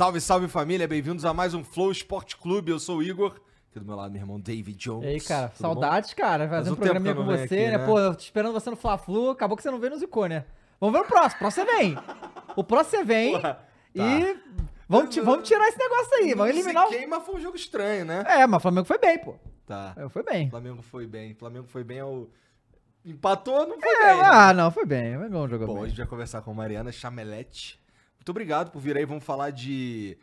Salve, salve família, bem-vindos a mais um Flow Esporte Clube. Eu sou o Igor, aqui do meu lado meu irmão David Jones. E aí, cara, Tudo saudades, cara, fazer um programinha com você, aqui, né? né? Pô, eu tô esperando você no Fla-Flu, acabou que você não veio no Zicô, né? Vamos ver o próximo, o próximo você vem. O próximo você vem Porra, tá. e vamos, vamos tirar esse negócio aí, bom? vamos eliminar o... Queima foi um jogo estranho, né? É, mas o Flamengo foi bem, pô. Tá. É, Foi bem. Flamengo foi bem. Flamengo foi bem ao... Empatou, não foi É, bem. né? ah, não, foi bem. O Mengão jogou Bom, a bem. gente vai conversar com Mariana Chamelete. Muito obrigado por vir aí. Vamos falar de,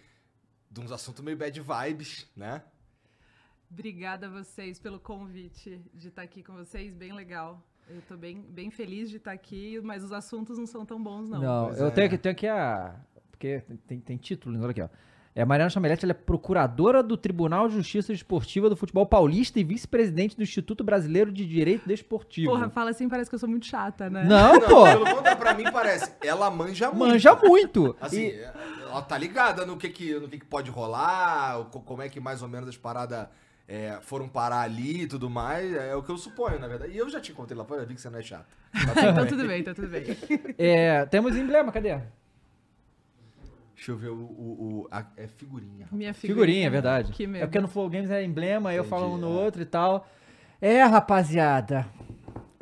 de uns assuntos meio bad vibes, né? Obrigada a vocês pelo convite de estar aqui com vocês, bem legal. Eu tô bem, bem feliz de estar aqui, mas os assuntos não são tão bons, não. Não, Pois eu é. tenho aqui, tenho aqui a... Porque tem- tem, tem título, olha aqui, ó. É, Mariana Chamelete, ela é procuradora do Tribunal de Justiça Desportiva do Futebol Paulista e vice-presidente do Instituto Brasileiro de Direito Desportivo. Porra, fala assim, parece que eu sou muito chata, né? Não, Não, pô. pelo contrário, pra mim parece. Ela manja muito. Manja muito. Assim, E- ela tá ligada no que que, no que, que pode rolar, co- como é que mais ou menos as paradas é, foram parar ali e tudo mais. É o que eu suponho, na verdade. E eu já te contei lá fora, vi que você não é chato. então tudo bem, então tudo bem. É, temos emblema, cadê? Deixa eu ver o. o, o- a- é figurinha. Minha Figurinha, figurinha. é verdade. Que é medo. porque no Flow Games é emblema, aí eu Entendi, falo um no é. outro e tal. É, rapaziada.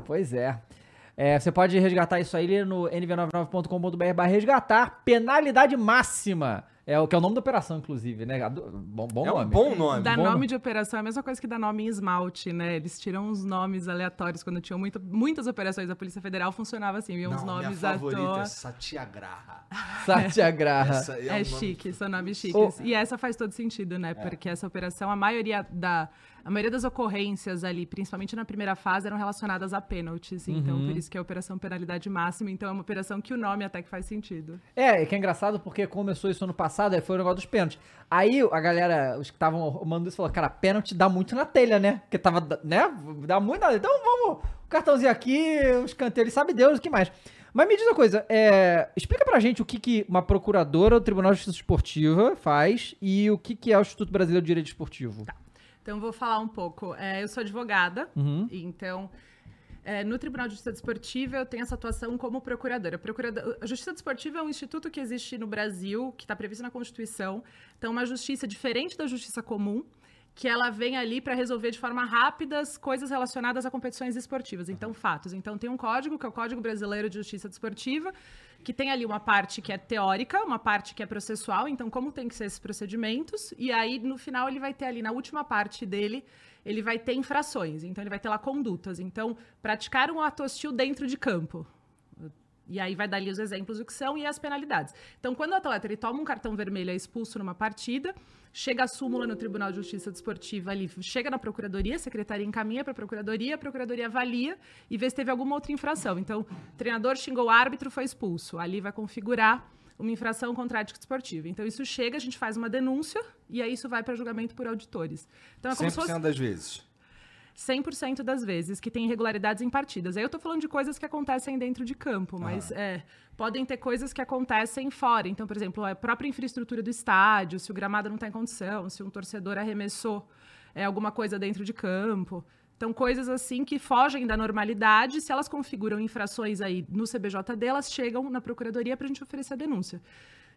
Pois é. É, você pode resgatar isso aí no nv99.com.br barra resgatar. Penalidade máxima. É o que é o nome da operação, inclusive, né? Bom, bom é um nome. bom nome. Dar bom nome nome. de operação é a mesma coisa que dar nome em esmalte, né? Eles tiram uns nomes aleatórios. Quando tinham muito- muitas operações da Polícia Federal, funcionava assim. Iam uns minha nomes à favorita toa. é Satyagraha. Satyagraha. Essa é, É, um nome- chique, são nomes chiques. Ô. E essa faz todo sentido, né? Porque essa operação, a maioria da. A maioria das ocorrências ali, principalmente na primeira fase, eram relacionadas a pênaltis. Então, por isso que é a operação penalidade máxima. Então, é uma operação que o nome até que faz sentido. É, e que é engraçado porque começou isso ano passado, aí foi o negócio dos pênaltis. Aí a galera, os que estavam arrumando isso, falou, cara, pênalti dá muito na telha, né? Porque tava, né? Dá muito na telha. Então vamos, o cartãozinho aqui, os canteiros, sabe Deus o que mais. Mas me diz uma coisa, é, explica pra gente o que, que uma procuradora do Tribunal de Justiça Esportiva faz e o que, que é o Instituto Brasileiro de Direito Esportivo. Então, eu vou falar um pouco. É, eu sou advogada, Uhum. então. é, no Tribunal de Justiça Desportiva, eu tenho essa atuação como procuradora. Procuradora- A Justiça Desportiva é um instituto que existe no Brasil, que está previsto na Constituição. Então, uma justiça diferente da justiça comum, que ela vem ali para resolver de forma rápida as coisas relacionadas a competições esportivas. Então, fatos. Então, tem um código, que é o Código Brasileiro de Justiça Desportiva, que tem ali uma parte que é teórica, uma parte que é processual, então como tem que ser esses procedimentos, e aí no final ele vai ter ali, na última parte dele, ele vai ter infrações, então ele vai ter lá condutas. Então, praticar um ato hostil dentro de campo. E aí vai dar ali os exemplos do que são e as penalidades. Então, quando o atleta ele toma um cartão vermelho é expulso numa partida, chega a súmula no Tribunal de Justiça Desportiva ali, chega na Procuradoria, a Secretaria encaminha para a Procuradoria, a Procuradoria avalia e vê se teve alguma outra infração. Então, o treinador xingou o árbitro, foi expulso. Ali vai configurar uma infração contra a ética desportiva. Então, isso chega, a gente faz uma denúncia e aí isso vai para julgamento por auditores. Então, é como se 100% fosse... das vezes. 100% das vezes que tem irregularidades em partidas. Aí eu tô falando de coisas que acontecem dentro de campo, mas é, podem ter coisas que acontecem fora. Então, por exemplo, a própria infraestrutura do estádio, se o gramado não está em condição, se um torcedor arremessou é, alguma coisa dentro de campo. Então, coisas assim que fogem da normalidade, se elas configuram infrações aí no CBJD, elas chegam na procuradoria para a gente oferecer a denúncia.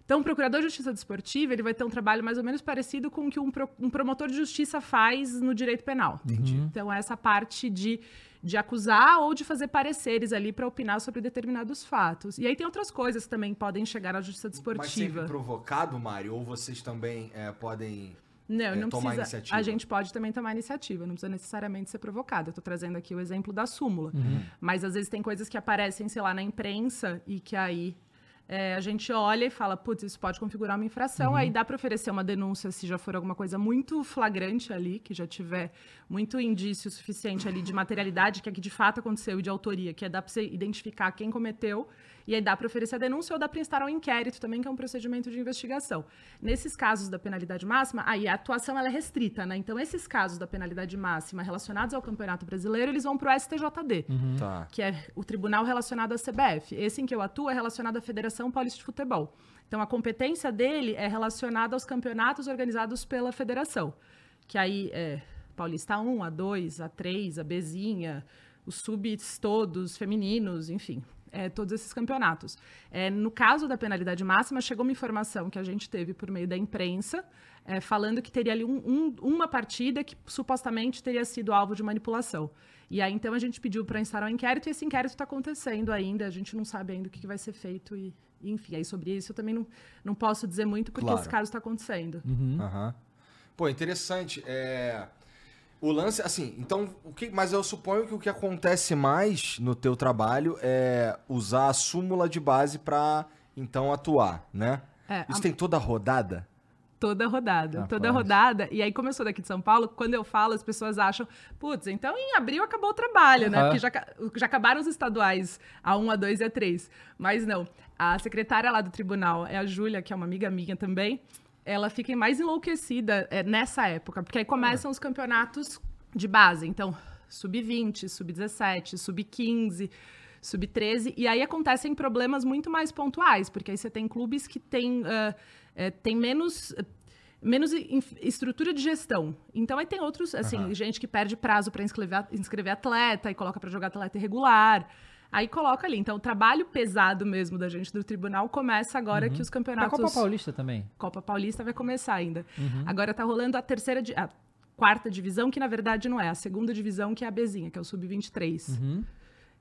Então, o procurador de justiça desportiva ele vai ter um trabalho mais ou menos parecido com o que um, pro- um promotor de justiça faz no direito penal. Então, essa parte de, de acusar ou de fazer pareceres ali para opinar sobre determinados fatos. E aí tem outras coisas que também podem chegar à justiça Mas desportiva. sempre provocado, Mário? Ou vocês também é, podem. Não, é, não tomar precisa. iniciativa. A gente pode também tomar iniciativa, não precisa necessariamente ser provocado. Eu tô trazendo aqui o exemplo da súmula. Mas às vezes tem coisas que aparecem, sei lá, na imprensa e que aí é, a gente olha e fala, putz, isso pode configurar uma infração. Aí dá para oferecer uma denúncia se já for alguma coisa muito flagrante ali, que já tiver muito indício suficiente ali de materialidade, que é que de fato aconteceu e de autoria, que é dá para você identificar quem cometeu. E aí dá para oferecer a denúncia ou dá para instar um inquérito também, que é um procedimento de investigação. Nesses casos da penalidade máxima, aí a atuação ela é restrita, né? Então, esses casos da penalidade máxima relacionados ao Campeonato Brasileiro, eles vão para o STJD, Tá. que é o tribunal relacionado à CBF. Esse em que eu atuo é relacionado à Federação Paulista de Futebol. Então, a competência dele é relacionada aos campeonatos organizados pela federação, que aí é Paulista A1, A2, A3, A Bzinha, os subs todos, femininos, enfim. É, todos esses campeonatos. É, no caso da penalidade máxima, chegou uma informação que a gente teve por meio da imprensa, é, falando que teria ali um- um- uma partida que supostamente teria sido alvo de manipulação. E aí, então, a gente pediu para instaurar um inquérito e esse inquérito está acontecendo ainda. A gente não sabe ainda o que, que vai ser feito e, enfim, aí sobre isso eu também não, não posso dizer muito porque Claro. esse caso está acontecendo. Aham. Pô, interessante. É... O lance, assim, então, o que... mas eu suponho que o que acontece mais no teu trabalho é usar a súmula de base pra, então, atuar, né? É, Isso a- tem toda a rodada? Toda rodada, Rapaz. toda rodada. E aí, como eu sou daqui de São Paulo, quando eu falo, as pessoas acham, putz, então em abril acabou o trabalho, né? Aham. Porque já, já acabaram os estaduais, a 1, a 2 e a 3. Mas não. A secretária lá do tribunal é a Júlia, que é uma amiga minha também. Ela fica mais enlouquecida é, nessa época, porque aí começam os campeonatos de base. Então, sub-20, sub-17, sub-15 sub-13, e aí acontecem problemas muito mais pontuais, porque aí você tem clubes que têm, ah, eh, têm menos, menos estrutura de gestão. Então aí tem outros, assim, gente que perde prazo para inscrever, inscrever atleta e coloca para jogar atleta irregular. Aí coloca ali. Então, o trabalho pesado mesmo da gente do tribunal começa agora que os Na campeonatos. Copa Paulista também. Copa Paulista vai começar ainda. Agora tá rolando a terceira, di- a quarta divisão, que na verdade não é, a segunda divisão, que é a Bezinha, que é o Sub-23.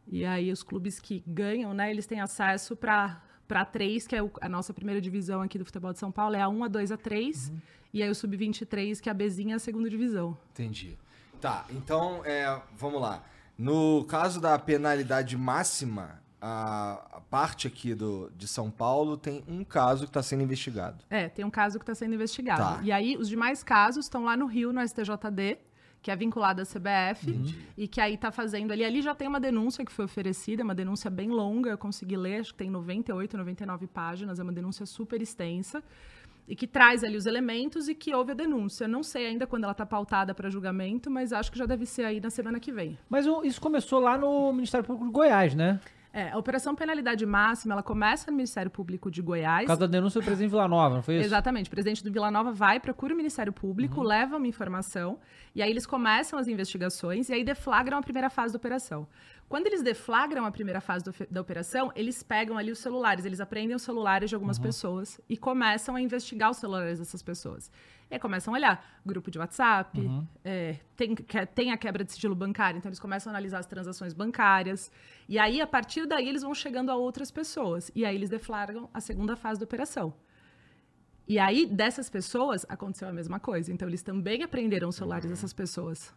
E aí os clubes que ganham, né, eles têm acesso para para três, que é o- a nossa primeira divisão aqui do futebol de São Paulo, é a 1, a 2, a 3. E aí o Sub-23, que é a Bezinha, é a segunda divisão. Entendi. Tá, então, é, vamos lá. No caso da penalidade máxima, a, parte aqui do, de São Paulo tem um caso que está sendo investigado. É, tem um caso que está sendo investigado. Tá. E aí, os demais casos estão lá no Rio, no STJD, que é vinculado à CBF, e que aí está fazendo ali. Ali já tem uma denúncia que foi oferecida, uma denúncia bem longa, eu consegui ler, acho que tem 98, 99 páginas, é uma denúncia super extensa, e que traz ali os elementos e que houve a denúncia. Não sei ainda quando ela está pautada para julgamento, mas acho que já deve ser aí na semana que vem. Mas isso começou lá no Ministério Público de Goiás, né? É, a Operação Penalidade Máxima, ela começa no Ministério Público de Goiás. Por causa da denúncia do presidente Vila Nova, não foi isso? Exatamente. O presidente do Vila Nova vai, procura o Ministério Público, Uhum. leva uma informação, e aí eles começam as investigações e aí deflagram a primeira fase da operação. Quando eles deflagram a primeira fase do- da operação, eles pegam ali os celulares, eles apreendem os celulares de Uhum. algumas pessoas e começam a investigar os celulares dessas pessoas. E aí começam a olhar grupo de WhatsApp, Uhum. é, tem, que- tem a quebra de sigilo bancário, então eles começam a analisar as transações bancárias. E aí, a partir daí, eles vão chegando a outras pessoas. E aí eles deflagram a segunda fase da operação. E aí, dessas pessoas, aconteceu a mesma coisa. Então, eles também aprenderam os celulares dessas pessoas.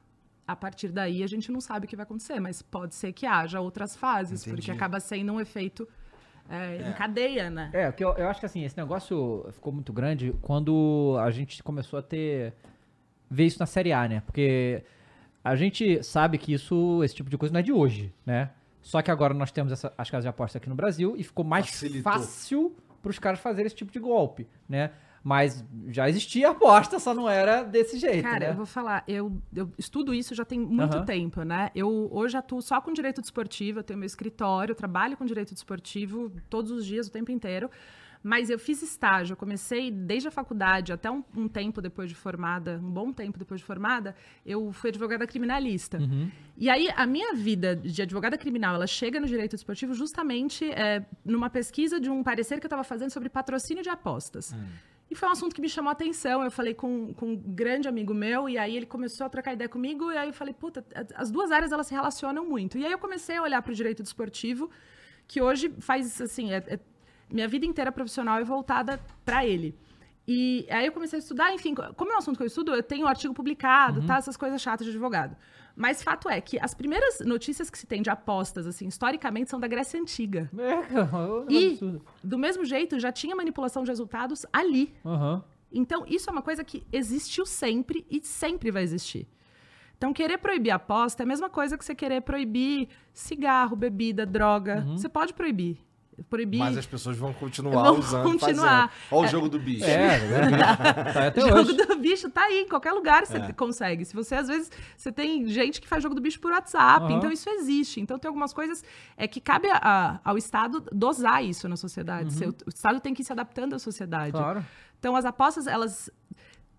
A partir daí, a gente não sabe o que vai acontecer, mas pode ser que haja outras fases, Entendi. porque acaba sendo um efeito é, em cadeia, né? É, que eu, eu acho que assim, esse negócio ficou muito grande quando a gente começou a ter. ver isso na Série A, né? Porque a gente sabe que isso, esse tipo de coisa não é de hoje, né? Só que agora nós temos essa- as casas de aposta aqui no Brasil e ficou mais Facilitou. fácil para os caras fazerem esse tipo de golpe, né? Mas já existia aposta, só não era desse jeito, Cara, né? eu vou falar, eu, eu estudo isso já tem muito Aham. tempo, né? Eu hoje atuo só com direito desportivo, eu tenho meu escritório, trabalho com direito desportivo todos os dias, o tempo inteiro. Mas eu fiz estágio, eu comecei desde a faculdade até um, um tempo depois de formada, um bom tempo depois de formada, eu fui advogada criminalista. Uhum. E aí, a minha vida de advogada criminal, ela chega no direito desportivo justamente é, numa pesquisa de um parecer que eu estava fazendo sobre patrocínio de apostas. E foi um assunto que me chamou a atenção. Eu falei com, com um grande amigo meu, e aí ele começou a trocar ideia comigo, e aí eu falei, puta, as duas áreas elas se relacionam muito. E aí eu comecei a olhar para o direito desportivo, que hoje faz, assim, é- é- minha vida inteira profissional é voltada para ele. E aí eu comecei a estudar, enfim, como é um assunto que eu estudo, eu tenho um artigo publicado, tá? Essas coisas chatas de advogado. Mas fato é que as primeiras notícias que se tem de apostas, assim, historicamente, são da Grécia Antiga. É, E, do mesmo jeito, já tinha manipulação de resultados ali. Aham. Então, isso é uma coisa que existiu sempre e sempre vai existir. Então, querer proibir aposta é a mesma coisa que você querer proibir cigarro, bebida, droga. Você pode proibir. Proibir. Mas as pessoas vão continuar Vão usando, continuar. fazendo. Olha o jogo do bicho. É, né? Tá até O jogo hoje. do bicho tá aí, em qualquer lugar você É. consegue. Se você, às vezes, você tem gente que faz jogo do bicho por WhatsApp, Aham. então isso existe. Então tem algumas coisas é que cabe a- a- ao Estado dosar isso na sociedade. Seu- O Estado tem que ir se adaptando à sociedade. Uhum. Claro. Então as apostas, elas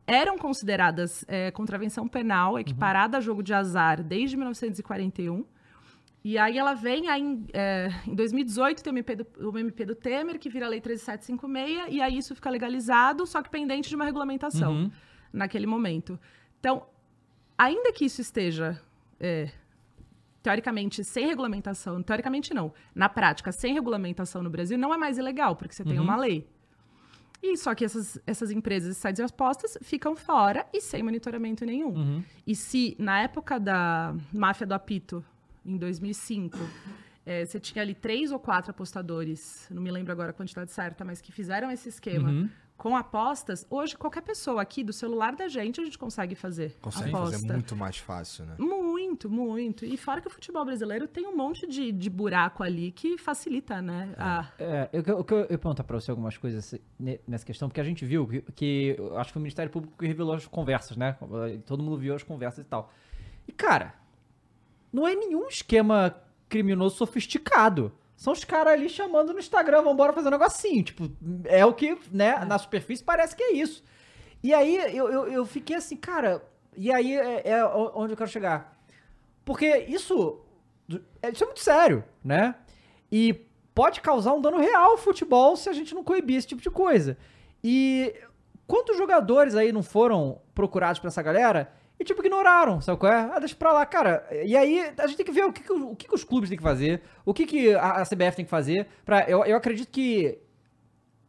eram consideradas é, contravenção penal, equiparada a jogo de azar desde 1941. E aí ela vem, aí, em, é, em 2018 tem o MP, do, o MP do Temer, que vira a Lei 13756, e aí isso fica legalizado, só que pendente de uma regulamentação Uhum. naquele momento. Então, ainda que isso esteja, é, teoricamente, sem regulamentação, teoricamente não, na prática, sem regulamentação no Brasil, não é mais ilegal, porque você tem Uhum. uma lei. E só que essas, essas empresas de sites e apostas ficam fora e sem monitoramento nenhum. Uhum. E se na época da máfia do apito, em 2005, eh, você tinha ali três ou quatro apostadores, não me lembro agora a quantidade certa, mas que fizeram esse esquema Uhum. com apostas, hoje qualquer pessoa aqui do celular da gente a gente consegue fazer Consegue aposta. fazer muito mais fácil, né? Muito, muito. E fora que o futebol brasileiro tem um monte de, de buraco ali que facilita, né? a- É, eu, eu, eu, eu perguntar pra você algumas coisas nessa questão, porque a gente viu que, que acho que foi o Ministério Público que revelou as conversas, né? Todo mundo viu as conversas e tal. E, cara, não é nenhum esquema criminoso sofisticado. São os caras ali chamando no Instagram, vambora fazer um negocinho. Tipo, é o que, né, na superfície parece que é isso. E aí eu, eu, eu fiquei assim, cara, e aí é, é onde eu quero chegar. Porque isso, é- isso é muito sério, né? E pode causar um dano real ao futebol se a gente não coibir esse tipo de coisa. E quantos jogadores aí não foram procurados pra essa galera e, tipo, ignoraram, sabe qual é? Ah, deixa pra lá, cara. E aí a gente tem que ver o que, que, o que, que os clubes têm que fazer, o que, que a, CBF tem que fazer. Pra, eu, eu acredito que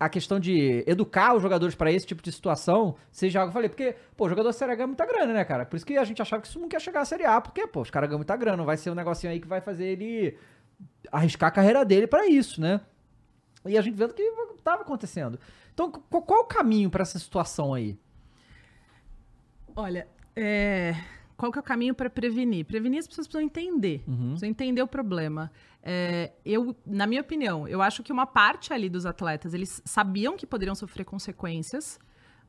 a questão de educar os jogadores pra esse tipo de situação seja algo que eu falei. Porque, pô, jogador Série A ganha muita grana, né, cara? Por isso que a gente achava que isso não quer chegar à Série A, porque, pô, os caras ganham muita grana. Não vai ser um negocinho aí que vai fazer ele arriscar a carreira dele pra isso, né? E a gente vendo que tava acontecendo. Então, qu- qual, é o caminho pra essa situação aí? Olha, é, qual que é o caminho para prevenir? Prevenir as pessoas precisam entender, Uhum. precisam entender o problema. É, eu, na minha opinião, eu acho que uma parte ali dos atletas, eles sabiam que poderiam sofrer consequências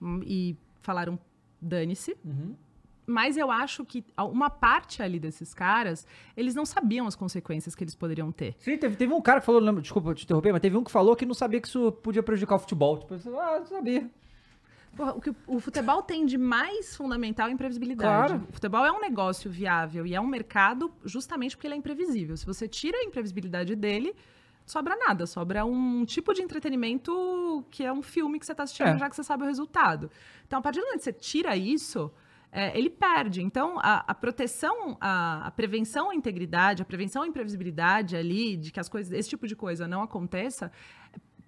hum, e falaram dane-se. Mas eu acho que uma parte ali desses caras, eles não sabiam as consequências que eles poderiam ter. Sim, teve, teve um cara que falou, desculpa te interromper, mas teve um que falou que não sabia que isso podia prejudicar o futebol. Tipo, ah, não sabia. Porra, o que o- futebol tem de mais fundamental é a imprevisibilidade. Claro. O futebol é um negócio viável e é um mercado justamente porque ele é imprevisível. Se você tira a imprevisibilidade dele, sobra nada. Sobra um tipo de entretenimento que é um filme que você está assistindo É. já que você sabe o resultado. Então, a partir do momento que você tira isso, é, ele perde. Então, a, a proteção, a, a prevenção à integridade, a prevenção à imprevisibilidade ali, de que as coisas, esse tipo de coisa não aconteça,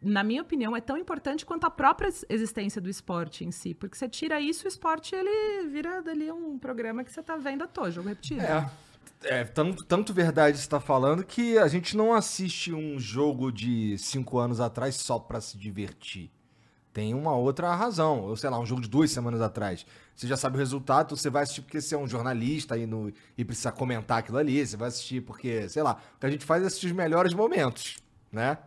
na minha opinião, é tão importante quanto a própria ex- existência do esporte em si. Porque você tira isso, o esporte ele vira dali um programa que você tá vendo à toa, jogo repetido. É. É, tanto, tanto verdade você tá falando que a gente não assiste um jogo de cinco anos atrás só pra se divertir. Tem uma outra razão. Ou sei lá, um jogo de duas semanas atrás. Você já sabe o resultado, você vai assistir porque você é um jornalista e, no, e precisa comentar aquilo ali. Você vai assistir porque, sei lá, o que a gente faz é assistir os melhores momentos, né?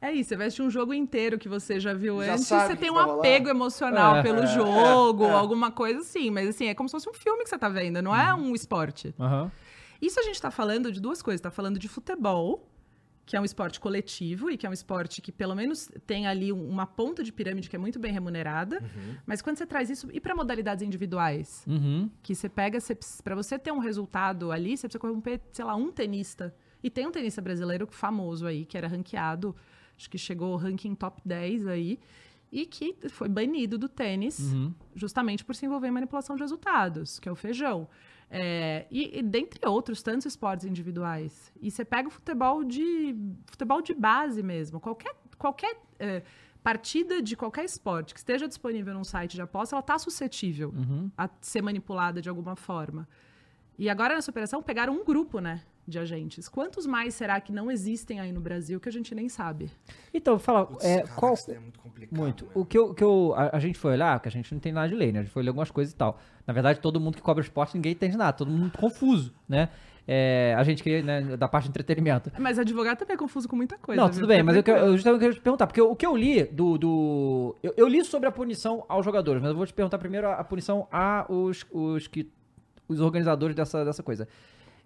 É isso, você vai assistir um jogo inteiro que você já viu Já antes, você tem um apego emocional É, pelo é, jogo, é, é. alguma coisa assim. Mas assim, é como se fosse um filme que você tá vendo, não é Uhum. um esporte. Aham. Isso a gente tá falando de duas coisas. Tá falando de futebol, que é um esporte coletivo e que é um esporte que pelo menos tem ali um- uma ponta de pirâmide que é muito bem remunerada. Mas quando você traz isso e para modalidades individuais, Uhum. que você pega, para você ter um resultado ali, você precisa corromper, sei lá, um tenista. E tem um tenista brasileiro famoso aí, que era ranqueado, acho que chegou ao ranking top 10 aí, e que foi banido do tênis Uhum. justamente por se envolver em manipulação de resultados, que é o feijão. É, e, e dentre outros tantos esportes individuais. E você pega o futebol de futebol de base mesmo. Qualquer, qualquer é, partida de qualquer esporte que esteja disponível num site de aposta, ela está suscetível Uhum. a ser manipulada de alguma forma. E agora nessa operação pegaram um grupo, né, de agentes. Quantos mais será que não existem aí no Brasil que a gente nem sabe? Então, fala, Putz, é, cara, qual, é muito complicado. Muito. né? O que, eu, que eu, a, a gente foi olhar, porque a gente não tem nada de lei, né? A gente foi ler algumas coisas e tal. Na verdade, todo mundo que cobra esporte, ninguém entende nada. Todo mundo confuso, né? É, a gente que, né, da parte de entretenimento. Mas advogado também é confuso com muita coisa. não, viu? tudo bem, Fica mas eu, quero- eu justamente quero te perguntar, porque o, que eu li do. do eu, eu li sobre a punição aos jogadores, mas eu vou te perguntar primeiro a, a punição a os, os, que, os organizadores dessa, dessa coisa.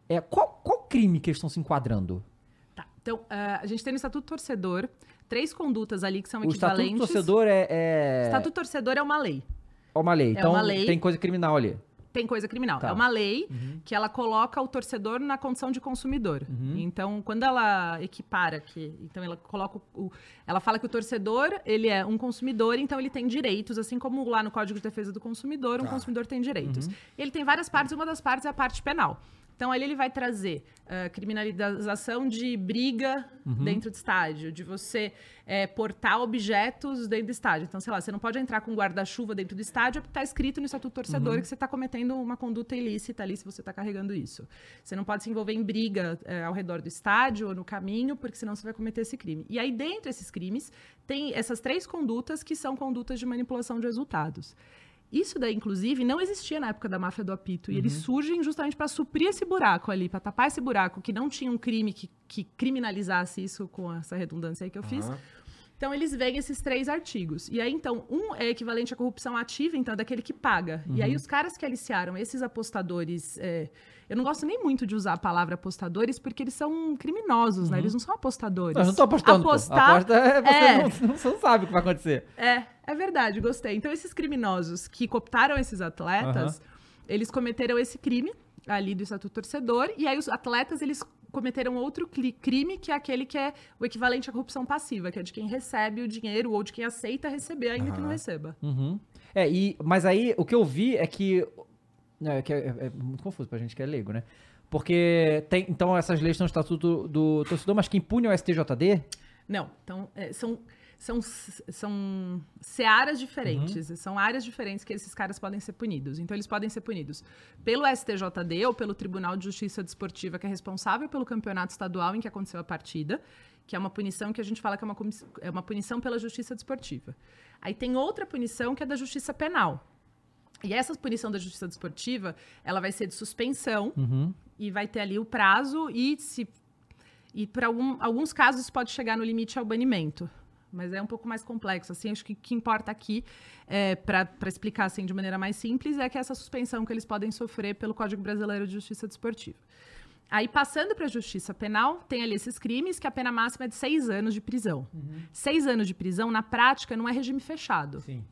É, qual, qual crime que eles estão se enquadrando? Tá. Então, ah, a gente tem no Estatuto Torcedor três condutas ali que são O estatuto equivalentes. torcedor é, é, Estatuto Torcedor é uma lei. é uma lei. é Então uma lei. tem coisa criminal ali. tem coisa criminal. Tá. É uma lei que ela coloca o torcedor na condição de consumidor. Então, quando ela equipara que, então ela coloca o, ela fala que o torcedor, ele é um consumidor, então ele tem direitos, assim como lá no Código de Defesa do Consumidor, um Tá. consumidor tem direitos. Ele tem várias partes, uma das partes é a parte penal. Então, ali ele vai trazer ah, criminalização de briga dentro do estádio, de você eh, portar objetos dentro do estádio. Então, sei lá, você não pode entrar com guarda-chuva dentro do estádio porque está escrito no Estatuto Torcedor que você está cometendo uma conduta ilícita ali se você está carregando isso. Você não pode se envolver em briga eh, ao redor do estádio ou no caminho, porque senão você vai cometer esse crime. E aí, dentro desses crimes, tem essas três condutas que são condutas de manipulação de resultados. Isso daí, inclusive, não existia na época da máfia do apito. E eles surgem justamente para suprir esse buraco ali, para tapar esse buraco, que não tinha um crime que, que criminalizasse isso com essa redundância aí que eu fiz. Aham. Então, eles veem esses três artigos. E aí, então, um é equivalente à corrupção ativa, então, é daquele que paga. E Uhum. aí, os caras que aliciaram esses apostadores. é, eu não gosto nem muito de usar a palavra apostadores, porque eles são criminosos, né? Eles não são apostadores. Uhum. Não, eu não tô apostando. pô. Apostar Aposta é você é. Não, não sabe o que vai acontecer. é, é verdade, gostei. Então, esses criminosos que cooptaram esses atletas, eles cometeram esse crime ali do Estatuto Torcedor, e aí os atletas, eles cometeram outro crime, que é aquele que é o equivalente à corrupção passiva, que é de quem recebe o dinheiro ou de quem aceita receber, ainda que não receba. Uhum. É, e, mas aí o que eu vi é que. É, que é, é muito confuso pra gente que é leigo, né? Porque tem. Então essas leis estão no estatuto do torcedor, mas quem pune é o STJD? Não, então, é, são, são, são searas diferentes, são áreas diferentes que esses caras podem ser punidos. Então, eles podem ser punidos pelo STJD ou pelo Tribunal de Justiça Desportiva, que é responsável pelo campeonato estadual em que aconteceu a partida, que é uma punição que a gente fala que é uma, é uma punição pela Justiça Desportiva. Aí tem outra punição que é da Justiça Penal. E essa punição da Justiça Desportiva, ela vai ser de suspensão, Uhum. e vai ter ali o prazo e se e para alguns casos pode chegar no limite ao banimento. Mas é um pouco mais complexo. Assim, acho que o que importa aqui, é, para explicar assim, de maneira mais simples, é que essa suspensão que eles podem sofrer pelo Código Brasileiro de Justiça Desportiva. Aí, passando para a justiça penal, tem ali esses crimes que a pena máxima é de seis anos de prisão. Seis anos de prisão, na prática, não é regime fechado Sim.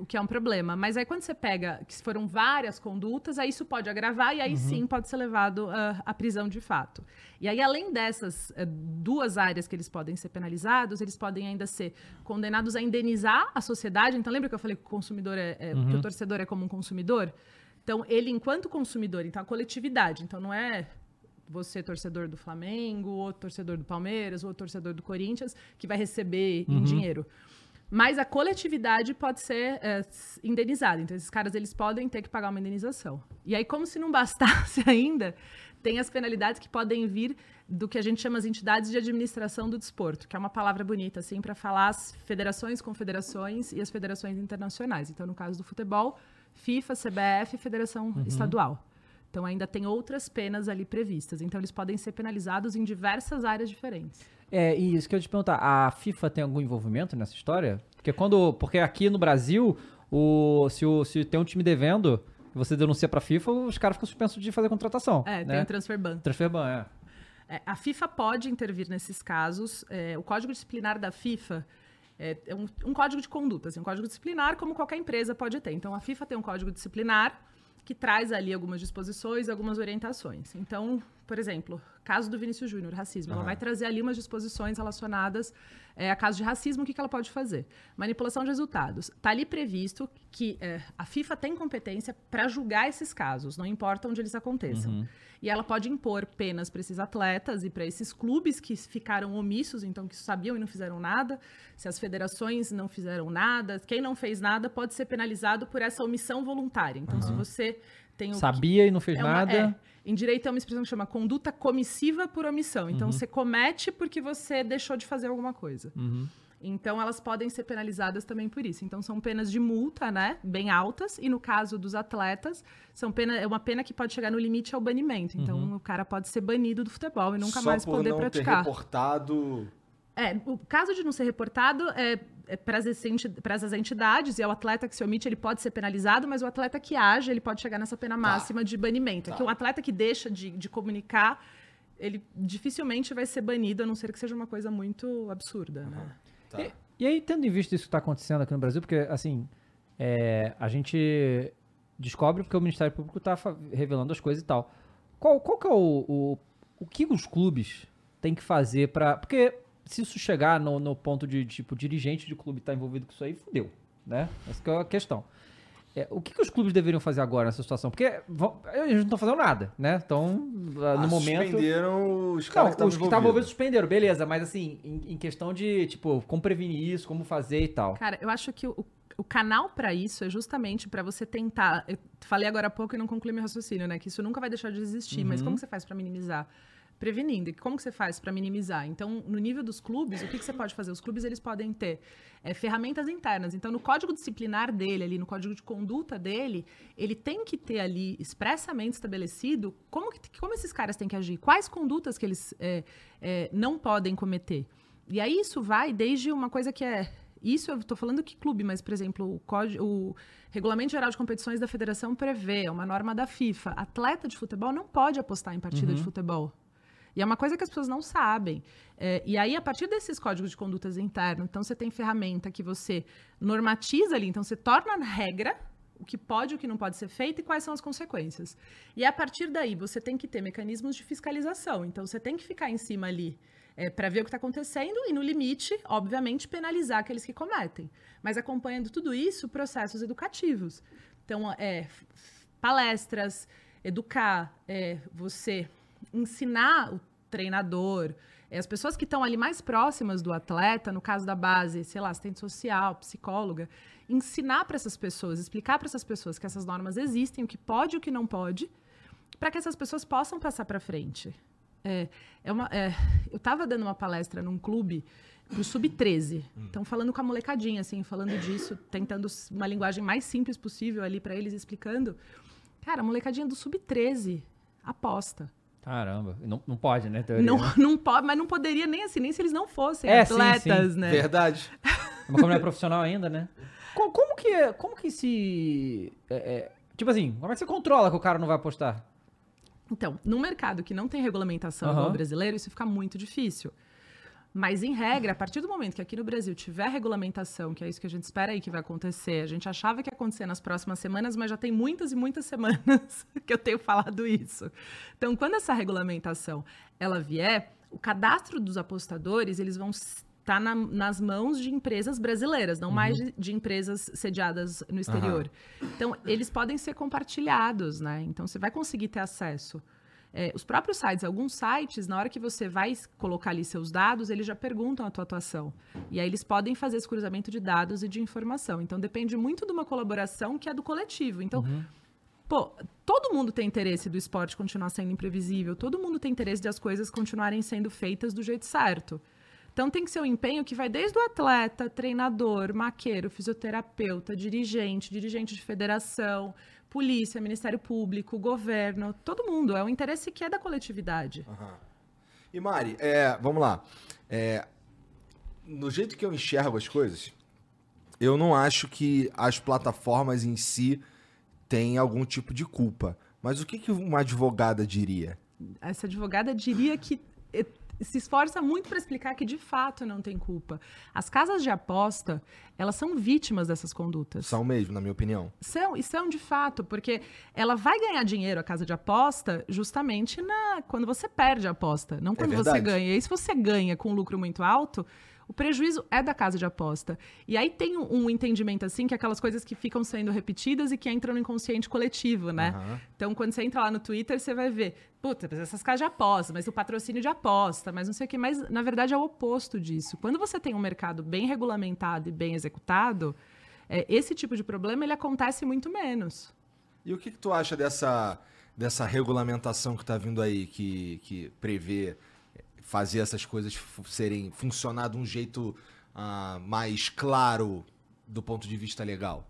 O que é um problema. Mas aí quando você pega que foram várias condutas, aí isso pode agravar e aí sim pode ser levado ah, à prisão de fato. E aí além dessas eh, duas áreas que eles podem ser penalizados, eles podem ainda ser condenados a indenizar a sociedade. Então lembra que eu falei que o consumidor é, é- que o torcedor é como um consumidor? Então ele enquanto consumidor, então a coletividade, então não é você torcedor do Flamengo, ou torcedor do Palmeiras, ou torcedor do Corinthians, que vai receber em dinheiro. Mas a coletividade pode ser é, indenizada. Então, esses caras eles podem ter que pagar uma indenização. E aí, como se não bastasse ainda, tem as penalidades que podem vir do que a gente chama as entidades de administração do desporto, que é uma palavra bonita, assim, para falar as federações, confederações e as federações internacionais. Então, no caso do futebol, FIFA, CBF e Federação Estadual. Então, ainda tem outras penas ali previstas. Então, eles podem ser penalizados em diversas áreas diferentes. É, e isso que eu ia te perguntar, a FIFA tem algum envolvimento nessa história? Porque quando. Porque aqui no Brasil, o, se, o, se tem um time devendo e você denuncia pra FIFA, os caras ficam suspensos de fazer contratação. É, tem né? o transfer ban. Transfer ban, é. É, a FIFA pode intervir nesses casos. É, o código disciplinar da FIFA é, é um, um código de conduta, assim, um código disciplinar como qualquer empresa pode ter. Então, a FIFA tem um código disciplinar que traz ali algumas disposições, algumas orientações. Então, por exemplo, caso do Vinícius Júnior, racismo, ela Aham. vai trazer ali umas disposições relacionadas é, a caso de racismo, o que, que ela pode fazer? Manipulação de resultados. Está ali previsto que é, a FIFA tem competência para julgar esses casos, não importa onde eles aconteçam. E ela pode impor penas para esses atletas e para esses clubes que ficaram omissos, então que sabiam e não fizeram nada. Se as federações não fizeram nada, quem não fez nada pode ser penalizado por essa omissão voluntária. Então, se você tem o Sabia e não fez é uma- nada. é. Em direito é uma expressão que chama conduta comissiva por omissão. Então, Uhum. você comete porque você deixou de fazer alguma coisa. Uhum. Então, elas podem ser penalizadas também por isso. Então, são penas de multa, né? Bem altas. E no caso dos atletas, são pena, é uma pena que pode chegar no limite ao banimento. Então, Uhum. o cara pode ser banido do futebol e nunca Só mais por poder não praticar. ter reportado. É, o caso de não ser reportado é, é para as para entidades e é o atleta que se omite, ele pode ser penalizado, mas o atleta que age, ele pode chegar nessa pena máxima de banimento. É Tá. que o atleta que deixa de, de comunicar, ele dificilmente vai ser banido, a não ser que seja uma coisa muito absurda, né? Tá. E aí, tendo em vista isso que está acontecendo aqui no Brasil, porque, assim, é, a gente descobre porque o Ministério Público tá fa- revelando as coisas e tal. Qual, qual que é o, o, o que os clubes têm que fazer pra. Porque se isso chegar no, no ponto de, tipo, dirigente de clube tá envolvido com isso aí, fudeu, né? Essa que é a questão. É, o que, que os clubes deveriam fazer agora nessa situação? Porque vão- eles não estão fazendo nada, né? Então, no Ah, momento. Suspenderam os Não, caras que os que estavam envolvidos suspenderam, beleza, mas assim, em, em questão de, tipo, como prevenir isso, como fazer e tal. Cara, eu acho que o, o canal pra isso é justamente pra você tentar. Eu falei agora há pouco e não concluí meu raciocínio, né? Que isso nunca vai deixar de existir, mas Uhum. como que você faz pra minimizar? Prevenindo. E como que você faz pra minimizar? Então, no nível dos clubes, o que, que você pode fazer? Os clubes eles podem ter é, ferramentas internas. Então, no código disciplinar dele, ali, no código de conduta dele, ele tem que ter ali expressamente estabelecido como, que, como esses caras têm que agir, quais condutas que eles é, é, não podem cometer. E aí isso vai desde uma coisa que é. Isso eu estou falando que clube, mas, por exemplo, o, código, o Regulamento Geral de Competições da Federação prevê, é uma norma da FIFA. Atleta de futebol não pode apostar em partida de futebol. E é uma coisa que as pessoas não sabem. É, e aí, a partir desses códigos de condutas internos, então você tem ferramenta que você normatiza ali, então você torna regra o que pode e o que não pode ser feito e quais são as consequências. E a partir daí, você tem que ter mecanismos de fiscalização. Então, você tem que ficar em cima ali para ver o que está acontecendo e, no limite, obviamente, penalizar aqueles que cometem. Mas acompanhando tudo isso, processos educativos. Então, é, palestras, educar, é, você ensinar o treinador, é, as pessoas que estão ali mais próximas do atleta, no caso da base, sei lá, assistente social, psicóloga, ensinar para essas pessoas, explicar para essas pessoas que essas normas existem, o que pode e o que não pode, para que essas pessoas possam passar para frente. É, é uma, é, eu estava dando uma palestra num clube pro sub-13. Então, falando com a molecadinha, assim, falando disso, tentando uma linguagem mais simples possível ali para eles, explicando. Cara, a molecadinha do sub-13 aposta. Caramba, não, não pode, né? teoria, Não, né? não pode, mas não poderia nem assim, nem se eles não fossem É, sim, atletas, sim. né? Verdade. Mas como não é profissional ainda, né? Co- Como, que, como que se... é, é, tipo assim, como é que você controla que o cara não vai apostar? Então, num mercado que não tem regulamentação o brasileiro, isso fica muito difícil. Mas, em regra, a partir do momento que aqui no Brasil tiver regulamentação, que é isso que a gente espera aí que vai acontecer, a gente achava que ia acontecer nas próximas semanas, mas já tem muitas e muitas semanas que eu tenho falado isso. Então, quando essa regulamentação ela vier, o cadastro dos apostadores, eles vão estar na- nas mãos de empresas brasileiras, não mais de, de empresas sediadas no exterior. Então, eles podem ser compartilhados, né? Então, você vai conseguir ter acesso. É, os próprios sites, alguns sites, na hora que você vai colocar ali seus dados, eles já perguntam a tua atuação. E aí eles podem fazer esse cruzamento de dados e de informação. Então depende muito de uma colaboração que é do coletivo. Então, pô, todo mundo tem interesse do esporte continuar sendo imprevisível, todo mundo tem interesse de as coisas continuarem sendo feitas do jeito certo. Então tem que ser um empenho que vai desde o atleta, treinador, maqueiro, fisioterapeuta, dirigente, dirigente de federação, polícia, Ministério Público, governo, todo mundo. É um interesse que é da coletividade. Aham. E Mari, é, vamos lá. É, no jeito que eu enxergo as coisas, eu não acho que as plataformas em si têm algum tipo de culpa. Mas o que, que uma advogada diria? Essa advogada diria que se esforça muito para explicar que de fato não tem culpa. As casas de aposta, elas são vítimas dessas condutas. São mesmo, na minha opinião. São, e são de fato, porque ela vai ganhar dinheiro, a casa de aposta, justamente na, quando você perde a aposta, não quando você verdade. ganha. E se você ganha com um lucro muito alto, o prejuízo é da casa de aposta. E aí tem um, um entendimento assim, que é aquelas coisas que ficam sendo repetidas e que entram no inconsciente coletivo, né? Aham. Então, quando você entra lá no Twitter, você vai ver, puta, mas essas casas de aposta, mas o patrocínio de aposta, mas não sei o que, mas na verdade é o oposto disso. Quando você tem um mercado bem regulamentado e bem executado, é, esse tipo de problema ele acontece muito menos. E o que, que tu acha dessa, dessa regulamentação que tá vindo aí, que, que prevê fazer essas coisas serem funcionar de um jeito ah, mais claro do ponto de vista legal?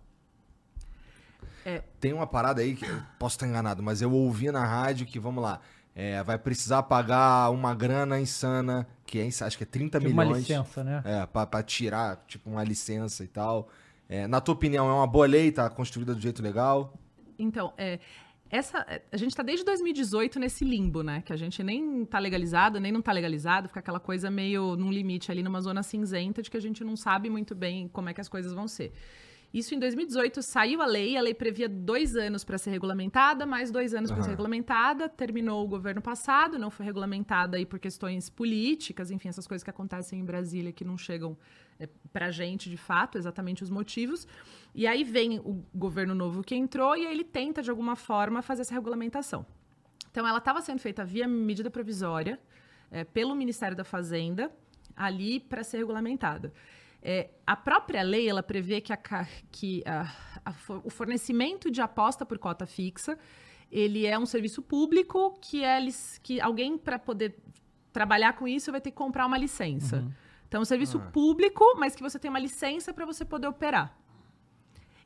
É. Tem uma parada aí que eu posso estar enganado, mas eu ouvi na rádio que, vamos lá, é, vai precisar pagar uma grana insana, que é, acho que é 30 Tipo uma milhões. licença, né? É, pra, pra tirar, tipo, uma licença e tal. É, na tua opinião, é uma boa lei? Tá construída do jeito legal? Então, é, essa, a gente está desde 2018 nesse limbo, né? Que a gente nem tá legalizado, nem não tá legalizado, fica aquela coisa meio num limite ali, numa zona cinzenta, de que a gente não sabe muito bem como é que as coisas vão ser. Isso em 2018 saiu a lei, a lei previa dois anos para ser regulamentada, mais dois anos para ser regulamentada. Terminou o governo passado, não foi regulamentada aí por questões políticas, enfim, essas coisas que acontecem em Brasília que não chegam é, para gente de fato, exatamente os motivos. E aí vem o governo novo que entrou e aí ele tenta de alguma forma fazer essa regulamentação. Então ela estava sendo feita via medida provisória é, pelo Ministério da Fazenda ali para ser regulamentada. É, a própria lei ela prevê que, a que a- a o fornecimento de aposta por cota fixa ele é um serviço público que, é, lic- que alguém para poder trabalhar com isso vai ter que comprar uma licença. Então, é um serviço Ah. público, mas que você tem uma licença para você poder operar.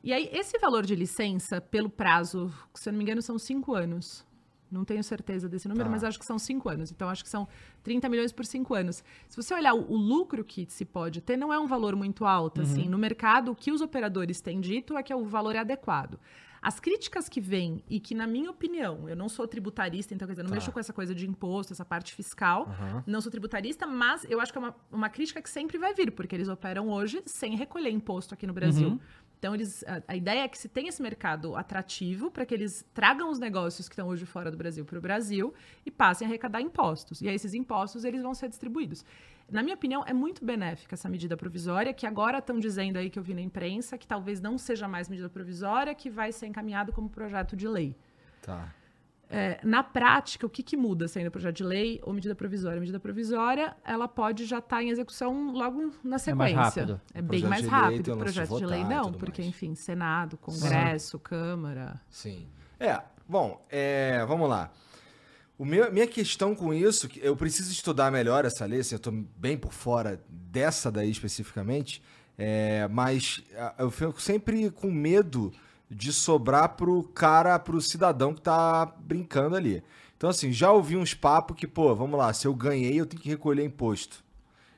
E aí, esse valor de licença, pelo prazo, se eu não me engano, são cinco anos. Não tenho certeza desse número, Tá. mas acho que são cinco anos. Então, acho que são 30 milhões por cinco anos. Se você olhar o, o lucro que se pode ter, não é um valor muito alto. Assim, no mercado, o que os operadores têm dito é que o valor é adequado. As críticas que vêm, e que, na minha opinião, eu não sou tributarista, então, quer dizer, não Tá. mexo com essa coisa de imposto, essa parte fiscal, Aham. não sou tributarista, mas eu acho que é uma, uma crítica que sempre vai vir, porque eles operam hoje sem recolher imposto aqui no Brasil. Uhum. Então, eles, a, a ideia é que se tenha esse mercado atrativo para que eles tragam os negócios que estão hoje fora do Brasil para o Brasil e passem a arrecadar impostos. E aí, esses impostos eles vão ser distribuídos. Na minha opinião, é muito benéfica essa medida provisória, que agora estão dizendo aí que eu vi na imprensa que talvez não seja mais medida provisória, que vai ser encaminhado como projeto de lei. Tá. É, na prática, o que, que muda sendo projeto de lei ou medida provisória? A medida provisória, ela pode já estar em execução logo na sequência. mais rápido. É bem mais rápido. O projeto de lei não, porque, mais. enfim, Senado, Congresso, Câmara. Sim. É, bom, é, vamos lá. O meu, minha questão com isso, eu preciso estudar melhor essa lei, assim, eu tô bem por fora dessa daí especificamente, é, mas eu fico sempre com medo de sobrar pro cara, pro cidadão que tá brincando ali. Então, assim, já ouvi uns papos que, pô, vamos lá, se eu ganhei, eu tenho que recolher imposto.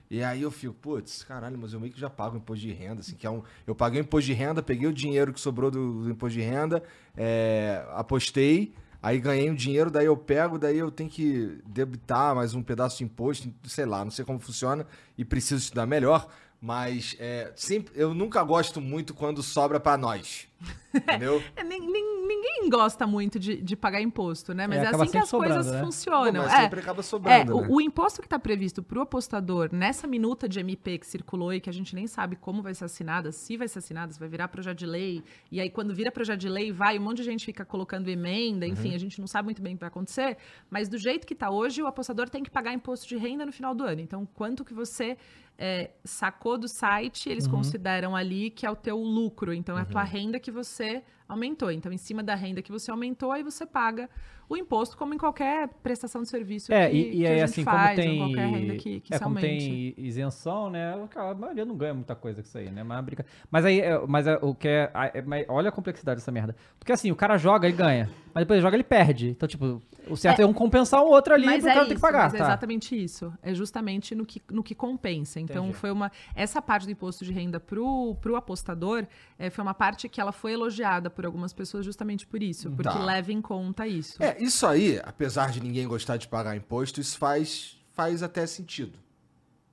E aí eu fico, putz, caralho, mas eu meio que já pago imposto de renda, assim, que é um. Eu paguei o imposto de renda, peguei o dinheiro que sobrou do, do imposto de renda, é, apostei, aí ganhei um dinheiro, daí eu pego, daí eu tenho que debitar mais um pedaço de imposto, sei lá, não sei como funciona e preciso estudar melhor. Mas é, sempre, eu nunca gosto muito quando sobra pra nós. Entendeu? É, nin- nin- ninguém gosta muito de, de pagar imposto, né? Mas É, é, assim que as coisas sobrando, né? Pô, funcionam. mas É, sempre acaba É, sobrando, o, né? o imposto que está previsto para o apostador nessa minuta de MP que circulou e que a gente nem sabe como vai ser assinada, se vai ser assinada, se vai virar projeto de lei, e aí quando vira projeto de lei, vai, um monte de gente fica colocando emenda, enfim, a gente não sabe muito bem o que vai acontecer, mas do jeito que está hoje, o apostador tem que pagar imposto de renda no final do ano. Então, quanto que você é, sacou do site, eles consideram ali que é o teu lucro, então é a tua renda que você aumentou. Então, em cima da renda que você aumentou, aí você paga o imposto, como em qualquer prestação de serviço É, que, e, e que a aí gente assim, faz, como tem. qualquer renda que, que é, se como tem isenção, né? A maioria não ganha muita coisa com isso aí, né? Mas, brinca... mas aí, é, mas é, o que é, é- Olha a complexidade dessa merda. Porque assim, o cara joga, ele ganha. Mas depois ele joga, ele perde. Então, tipo, o certo é, um compensar o outro ali Mas pro é cara isso, ter que pagar. mas é tá. exatamente isso. É justamente no que, no que compensa. Então, Entendi. foi uma. Essa parte do imposto de renda pro, pro apostador eh, foi uma parte que ela foi elogiada por algumas pessoas justamente por isso. Porque Tá. leva em conta isso. É, isso aí, apesar de ninguém gostar de pagar imposto, isso faz, faz até sentido,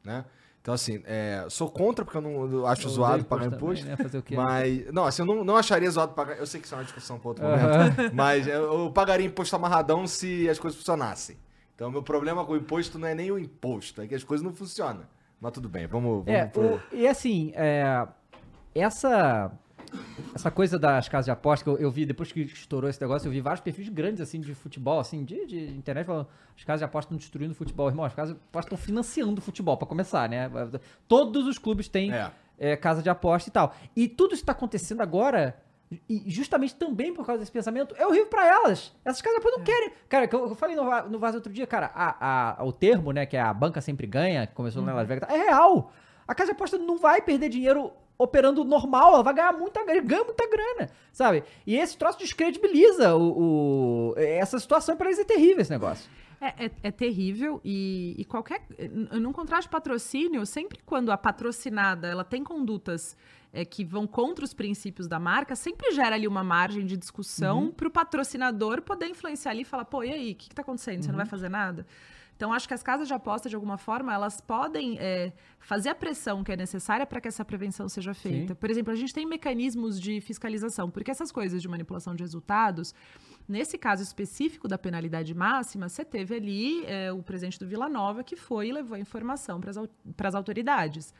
né? Então, assim, é, sou contra porque eu não eu acho Eu zoado pagar também, imposto. né? Fazer o quê? Mas, não, assim, eu não, não acharia zoado pagar. Eu sei que isso é uma discussão para outro Aham. momento. Mas eu, eu pagaria imposto amarradão se as coisas funcionassem. Então, meu problema com o imposto não é nem o imposto, é que as coisas não funcionam. Mas tudo bem, vamos. vamos É, pro- o- e assim, é, essa essa coisa das casas de aposta, que eu, eu vi, depois que estourou esse negócio, eu vi vários perfis grandes, assim, de futebol, assim, de, de internet, falando, as casas de aposta estão destruindo o futebol. Irmão, as casas de aposta estão financiando o futebol, pra começar, né? Todos os clubes têm É. é, casa de aposta e tal. E tudo isso tá acontecendo agora, e justamente também por causa desse pensamento, é horrível pra elas. Essas casas de aposta não querem. Cara, que eu, eu falei no, no Vaz outro dia, cara, a, a- o termo, né, que é a banca sempre ganha, que começou na Las Vegas, é real. A casa de aposta não vai perder dinheiro operando normal, ela vai ganhar muita grana, ganha muita grana, sabe? E esse troço descredibiliza o, o- essa situação para eles é terrível esse negócio. É, é- é terrível e, e qualquer. Num contrato de patrocínio, sempre quando a patrocinada ela tem condutas é, que vão contra os princípios da marca, sempre gera ali uma margem de discussão para o patrocinador poder influenciar ali e falar, pô, e aí, o que, está acontecendo? Você não vai fazer nada? Então, acho que as casas de aposta, de alguma forma, elas podem é, fazer a pressão que é necessária para que essa prevenção seja feita. Sim. Por exemplo, a gente tem mecanismos de fiscalização, porque essas coisas de manipulação de resultados, nesse caso específico da penalidade máxima, você teve ali é, o presidente do Vila Nova que foi e levou a informação para as autoridades.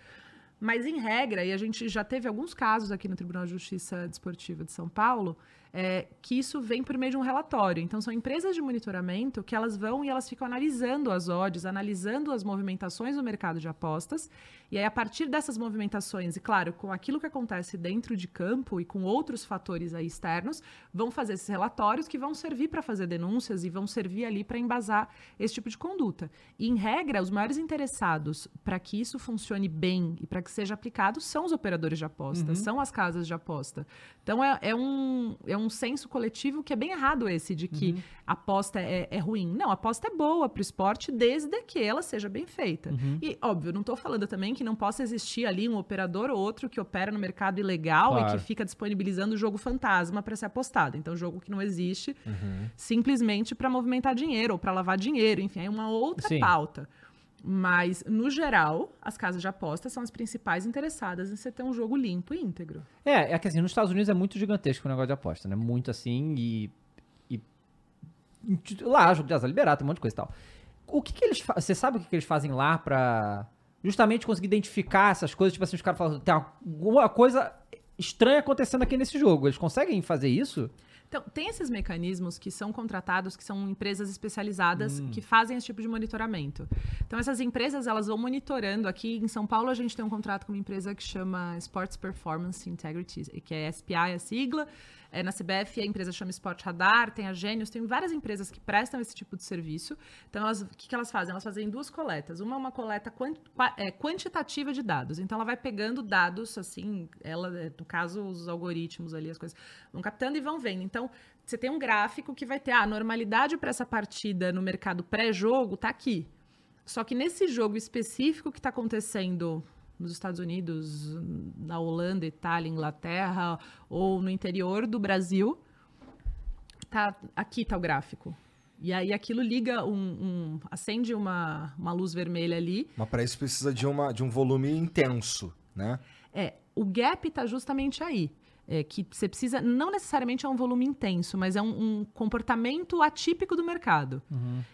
Mas, em regra, e a gente já teve alguns casos aqui no Tribunal de Justiça Desportiva de São Paulo, é, que isso vem por meio de um relatório. Então, são empresas de monitoramento que elas vão e elas ficam analisando as odds, analisando as movimentações no mercado de apostas. E aí, a partir dessas movimentações, e claro, com aquilo que acontece dentro de campo e com outros fatores aí externos, vão fazer esses relatórios que vão servir para fazer denúncias e vão servir ali para embasar esse tipo de conduta. E, em regra, os maiores interessados para que isso funcione bem e para que seja aplicado são os operadores de aposta, Uhum. são as casas de aposta. Então, é, é um, é um senso coletivo que é bem errado esse, de que aposta é, é ruim. Não, aposta é boa para o esporte desde que ela seja bem feita. E, óbvio, não estou falando também que não possa existir ali um operador ou outro que opera no mercado ilegal e Claro. que fica disponibilizando o jogo fantasma para ser apostado. Então, jogo que não existe simplesmente para movimentar dinheiro ou para lavar dinheiro. Enfim, é uma outra Sim. pauta. Mas, no geral, as casas de aposta são as principais interessadas em você ter um jogo limpo e íntegro. É, é que assim, nos Estados Unidos é muito gigantesco o negócio de aposta, né? Muito assim e. e lá, jogo de azar liberado, tem um monte de coisa e tal. O que, que eles Você sabe o que, que eles fazem lá pra justamente conseguir identificar essas coisas? Tipo assim, os caras falam, tem alguma coisa estranha acontecendo aqui nesse jogo. Eles conseguem fazer isso? Então, tem esses mecanismos que são contratados, que são empresas especializadas Hum. que fazem esse tipo de monitoramento. Então, essas empresas, elas vão monitorando. Aqui em São Paulo, a gente tem um contrato com uma empresa que chama Sports Performance Integrity, que é SPI a sigla. É, na CBF, a empresa chama Sport Radar, tem a Gênios, tem várias empresas que prestam esse tipo de serviço. Então, o que, que elas fazem? Elas fazem duas coletas. Uma é uma coleta quan- qua- é, quantitativa de dados. Então, ela vai pegando dados, assim, ela, é, no caso, os algoritmos ali, as coisas, vão captando e vão vendo. Então, você tem um gráfico que vai ter ah, a normalidade para essa partida no mercado pré-jogo tá aqui. Só que nesse jogo específico que está acontecendo nos Estados Unidos, na Holanda, Itália, Inglaterra ou no interior do Brasil, tá aqui tá o gráfico. E aí aquilo liga um, um- acende uma, uma luz vermelha ali. Mas para isso precisa de, uma, de um volume intenso, né? É, o gap está justamente aí. É, que você precisa, não necessariamente é um volume intenso, mas é um, um comportamento atípico do mercado.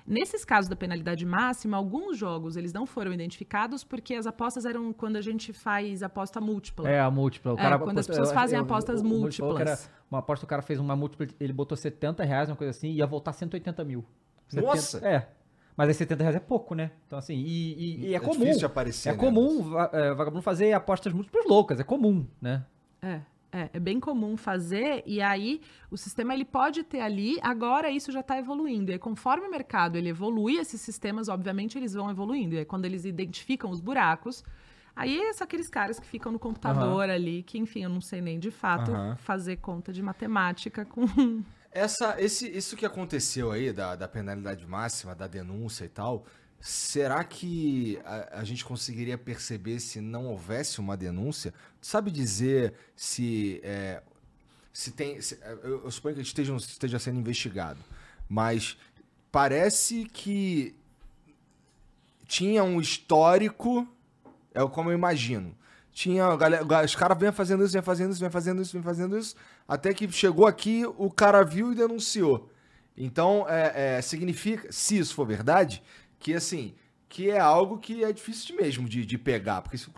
Nesses casos da penalidade máxima, alguns jogos eles não foram identificados porque as apostas eram quando a gente faz aposta múltipla. É, a múltipla. O É, cara quando as pessoas eu- fazem eu- apostas que múltiplas. era uma aposta, o cara fez uma múltipla, ele botou 70 reais, uma coisa assim, e ia voltar 180 mil. Nossa! É. Mas aí 70 reais é pouco, né? Então, assim, e, e- e é, É comum. difícil de aparecer, É né? comum é, vagabundo fazer apostas múltiplas loucas, é comum, né? É, é, é bem comum fazer e aí o sistema ele pode ter ali, agora isso já está evoluindo. E aí, conforme o mercado ele evolui, esses sistemas, obviamente, eles vão evoluindo. E aí, quando eles identificam os buracos, aí são aqueles caras que ficam no computador ali, que, enfim, eu não sei nem de fato Aham. fazer conta de matemática com. Essa, esse, isso que aconteceu aí, da, da penalidade máxima, da denúncia e tal, será que a, a gente conseguiria perceber se não houvesse uma denúncia? Sabe dizer se. é, se tem. se- eu, eu suponho que esteja, esteja sendo investigado, mas parece que tinha um histórico, é como eu imagino. Tinha, galera- os caras vêm fazendo isso, vêm fazendo isso, vêm fazendo isso, vêm fazendo isso, até que chegou aqui, o cara viu e denunciou. Então, é, é, significa, se isso for verdade, que assim, que é algo que é difícil mesmo de, de pegar, porque isso,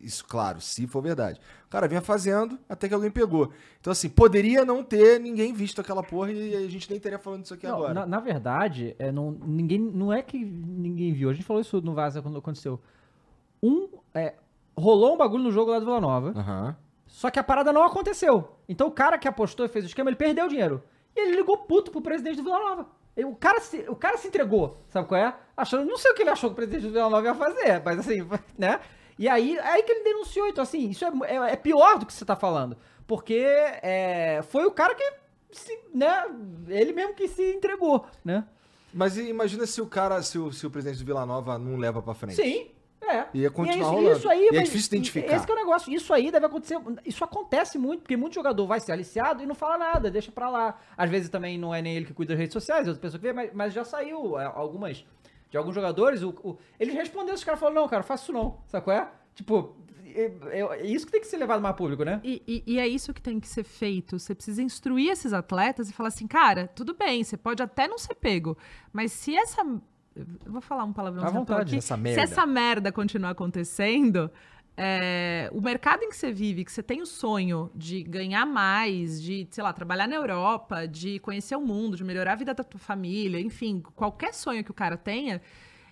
isso, claro, se for verdade. O cara vinha fazendo até que alguém pegou. Então, assim, poderia não ter ninguém visto aquela porra e a gente nem estaria falando disso aqui Não, agora. na, na verdade, é, não, ninguém, não é que ninguém viu. A gente falou isso no Vaza quando aconteceu. Um, é, rolou um bagulho no jogo lá do Vila Nova. Aham. Só que a parada não aconteceu. Então o cara que apostou e fez o esquema, ele perdeu o dinheiro. E ele ligou puto pro presidente do Vila Nova. E O cara, se, o cara se entregou, sabe qual é? Achando, não sei o que ele achou que o presidente do Vila Nova ia fazer, mas assim, né? E aí, é aí que ele denunciou. Então, assim, isso é, é- é pior do que você tá falando. Porque é, foi o cara que, se, né? Ele mesmo que se entregou, né? Mas imagina se o cara, se o, se o presidente do Vila Nova não leva pra frente. Sim. É. Ia continuar E é isso. Isso aí, é difícil identificar. Esse que é o negócio. Isso aí deve acontecer. Isso acontece muito, porque muito jogador vai ser aliciado e não fala nada, deixa pra lá. Às vezes também não é nem ele que cuida das redes sociais, é outra pessoa que vê, mas, mas já saiu é, algumas de alguns jogadores, o, o- eles responderam, os caras falaram, não, cara, faço isso não, sabe qual é? Tipo, é, é- é isso que tem que ser levado mais a público, né? E, e- e é isso que tem que ser feito. Você precisa instruir esses atletas e falar assim, cara, tudo bem, você pode até não ser pego, mas se essa. Eu vou falar um palavrão À vontade, essa Se merda. essa merda continuar acontecendo, é, o mercado em que você vive, que você tem o sonho de ganhar mais, de, sei lá, trabalhar na Europa, de conhecer o mundo, de melhorar a vida da tua família, enfim, qualquer sonho que o cara tenha,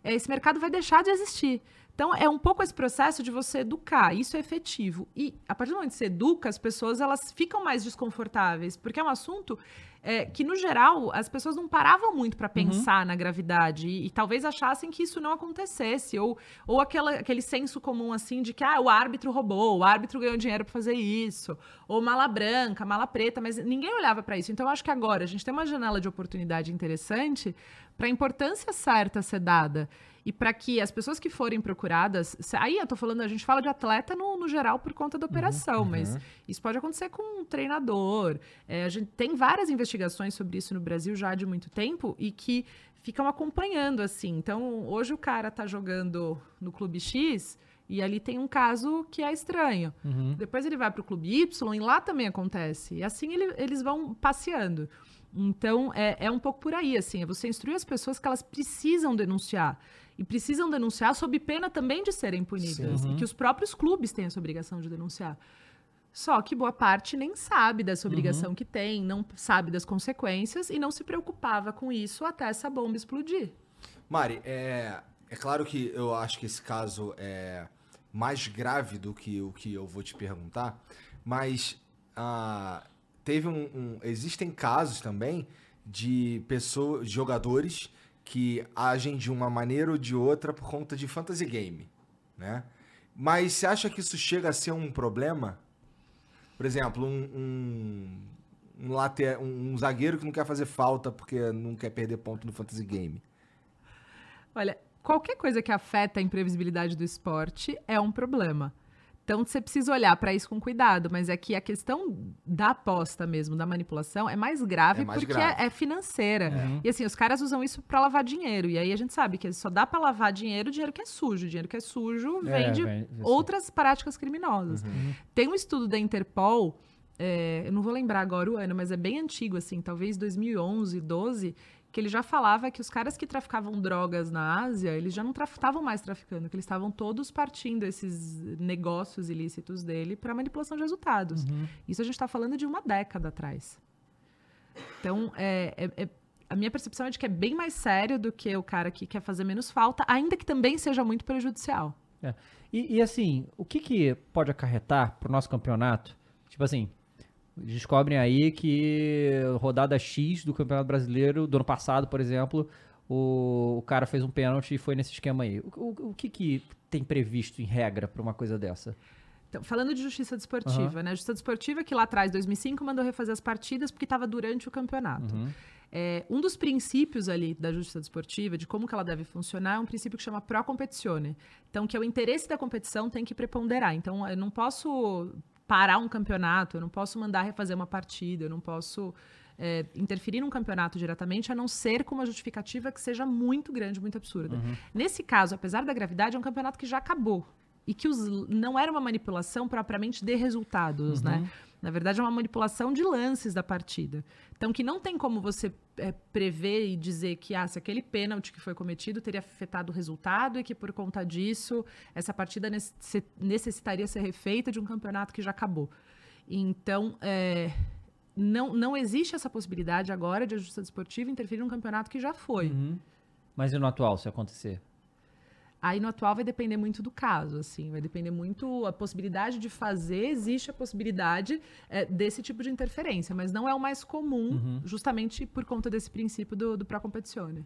é, esse mercado vai deixar de existir. Então, é um pouco esse processo de você educar, isso é efetivo. E a partir do momento que você educa, as pessoas elas ficam mais desconfortáveis, porque é um assunto é, que, no geral, as pessoas não paravam muito para pensar na gravidade e, e talvez achassem que isso não acontecesse, ou, ou aquela, aquele senso comum assim de que ah, o árbitro roubou, o árbitro ganhou dinheiro para fazer isso, ou mala branca, mala preta, mas ninguém olhava para isso. Então, eu acho que agora a gente tem uma janela de oportunidade interessante para a importância certa ser dada. E para que as pessoas que forem procuradas. Aí eu tô falando, a gente fala de atleta no, no geral por conta da operação, mas isso pode acontecer com um treinador. É, a gente tem várias investigações sobre isso no Brasil já de muito tempo e que ficam acompanhando, assim. Então, hoje o cara tá jogando no Clube X e ali tem um caso que é estranho. Depois ele vai pro Clube Y e lá também acontece. E assim ele- eles vão passeando. Então, é, é um pouco por aí, assim, é você instruir as pessoas que elas precisam denunciar. E precisam denunciar sob pena também de serem punidas. E que os próprios clubes têm essa obrigação de denunciar. Só que boa parte nem sabe dessa obrigação que tem, não sabe das consequências e não se preocupava com isso até essa bomba explodir. Mari, é, é claro que eu acho que esse caso é mais grave do que o que eu vou te perguntar, mas ah, teve um, um- existem casos também de pessoas, jogadores que agem de uma maneira ou de outra por conta de fantasy game, né? Mas você acha que isso chega a ser um problema? Por exemplo, um, um, um, late- um- um zagueiro que não quer fazer falta porque não quer perder ponto no fantasy game. Olha, qualquer coisa que afeta a imprevisibilidade do esporte é um problema. Então você precisa olhar para isso com cuidado, mas é que a questão da aposta mesmo, da manipulação, é mais grave É mais porque grave. É, é financeira. E assim, os caras usam isso para lavar dinheiro. E aí a gente sabe que só dá para lavar dinheiro, dinheiro que é sujo. Dinheiro que é sujo vem É, de vem- assim. outras práticas criminosas. Tem um estudo da Interpol, é, eu não vou lembrar agora o ano, mas é bem antigo, assim, talvez 2011, 12, que ele já falava que os caras que traficavam drogas na Ásia, eles já não estavam mais traficando, que eles estavam todos partindo esses negócios ilícitos dele para manipulação de resultados. Isso a gente está falando de uma década atrás. Então, é- é- é- a minha percepção é de que é bem mais sério do que o cara que quer fazer menos falta, ainda que também seja muito prejudicial. É. E, e, assim, o que, que pode acarretar pro nosso campeonato? Tipo assim, descobrem aí que rodada X do Campeonato Brasileiro do ano passado, por exemplo, o, o cara fez um pênalti e foi nesse esquema aí. O, o- o que, que tem previsto em regra pra uma coisa dessa? Então, falando de justiça desportiva, né? Justiça desportiva que lá atrás, 2005, mandou refazer as partidas porque estava durante o campeonato. É, um dos princípios ali da justiça desportiva, de como que ela deve funcionar, é um princípio que chama pro competizione. Então, que é o interesse da competição tem que preponderar. Então, eu não posso parar um campeonato, eu não posso mandar refazer uma partida, eu não posso é, interferir num campeonato diretamente, a não ser com uma justificativa que seja muito grande, muito absurda. Nesse caso, apesar da gravidade, é um campeonato que já acabou. E que os- não era uma manipulação propriamente de resultados, né? Na verdade, é uma manipulação de lances da partida. Então, que não tem como você é, prever e dizer que ah, se aquele pênalti que foi cometido teria afetado o resultado e que por conta disso essa partida necess- necessitaria ser refeita de um campeonato que já acabou. Então, é, não, não existe essa possibilidade agora de a justiça desportiva interferir num campeonato que já foi. Mas e no atual, se acontecer? Aí no atual vai depender muito do caso, assim, vai depender muito a possibilidade de fazer, existe a possibilidade é, desse tipo de interferência, mas não é o mais comum, justamente por conta desse princípio do, do pro competizione.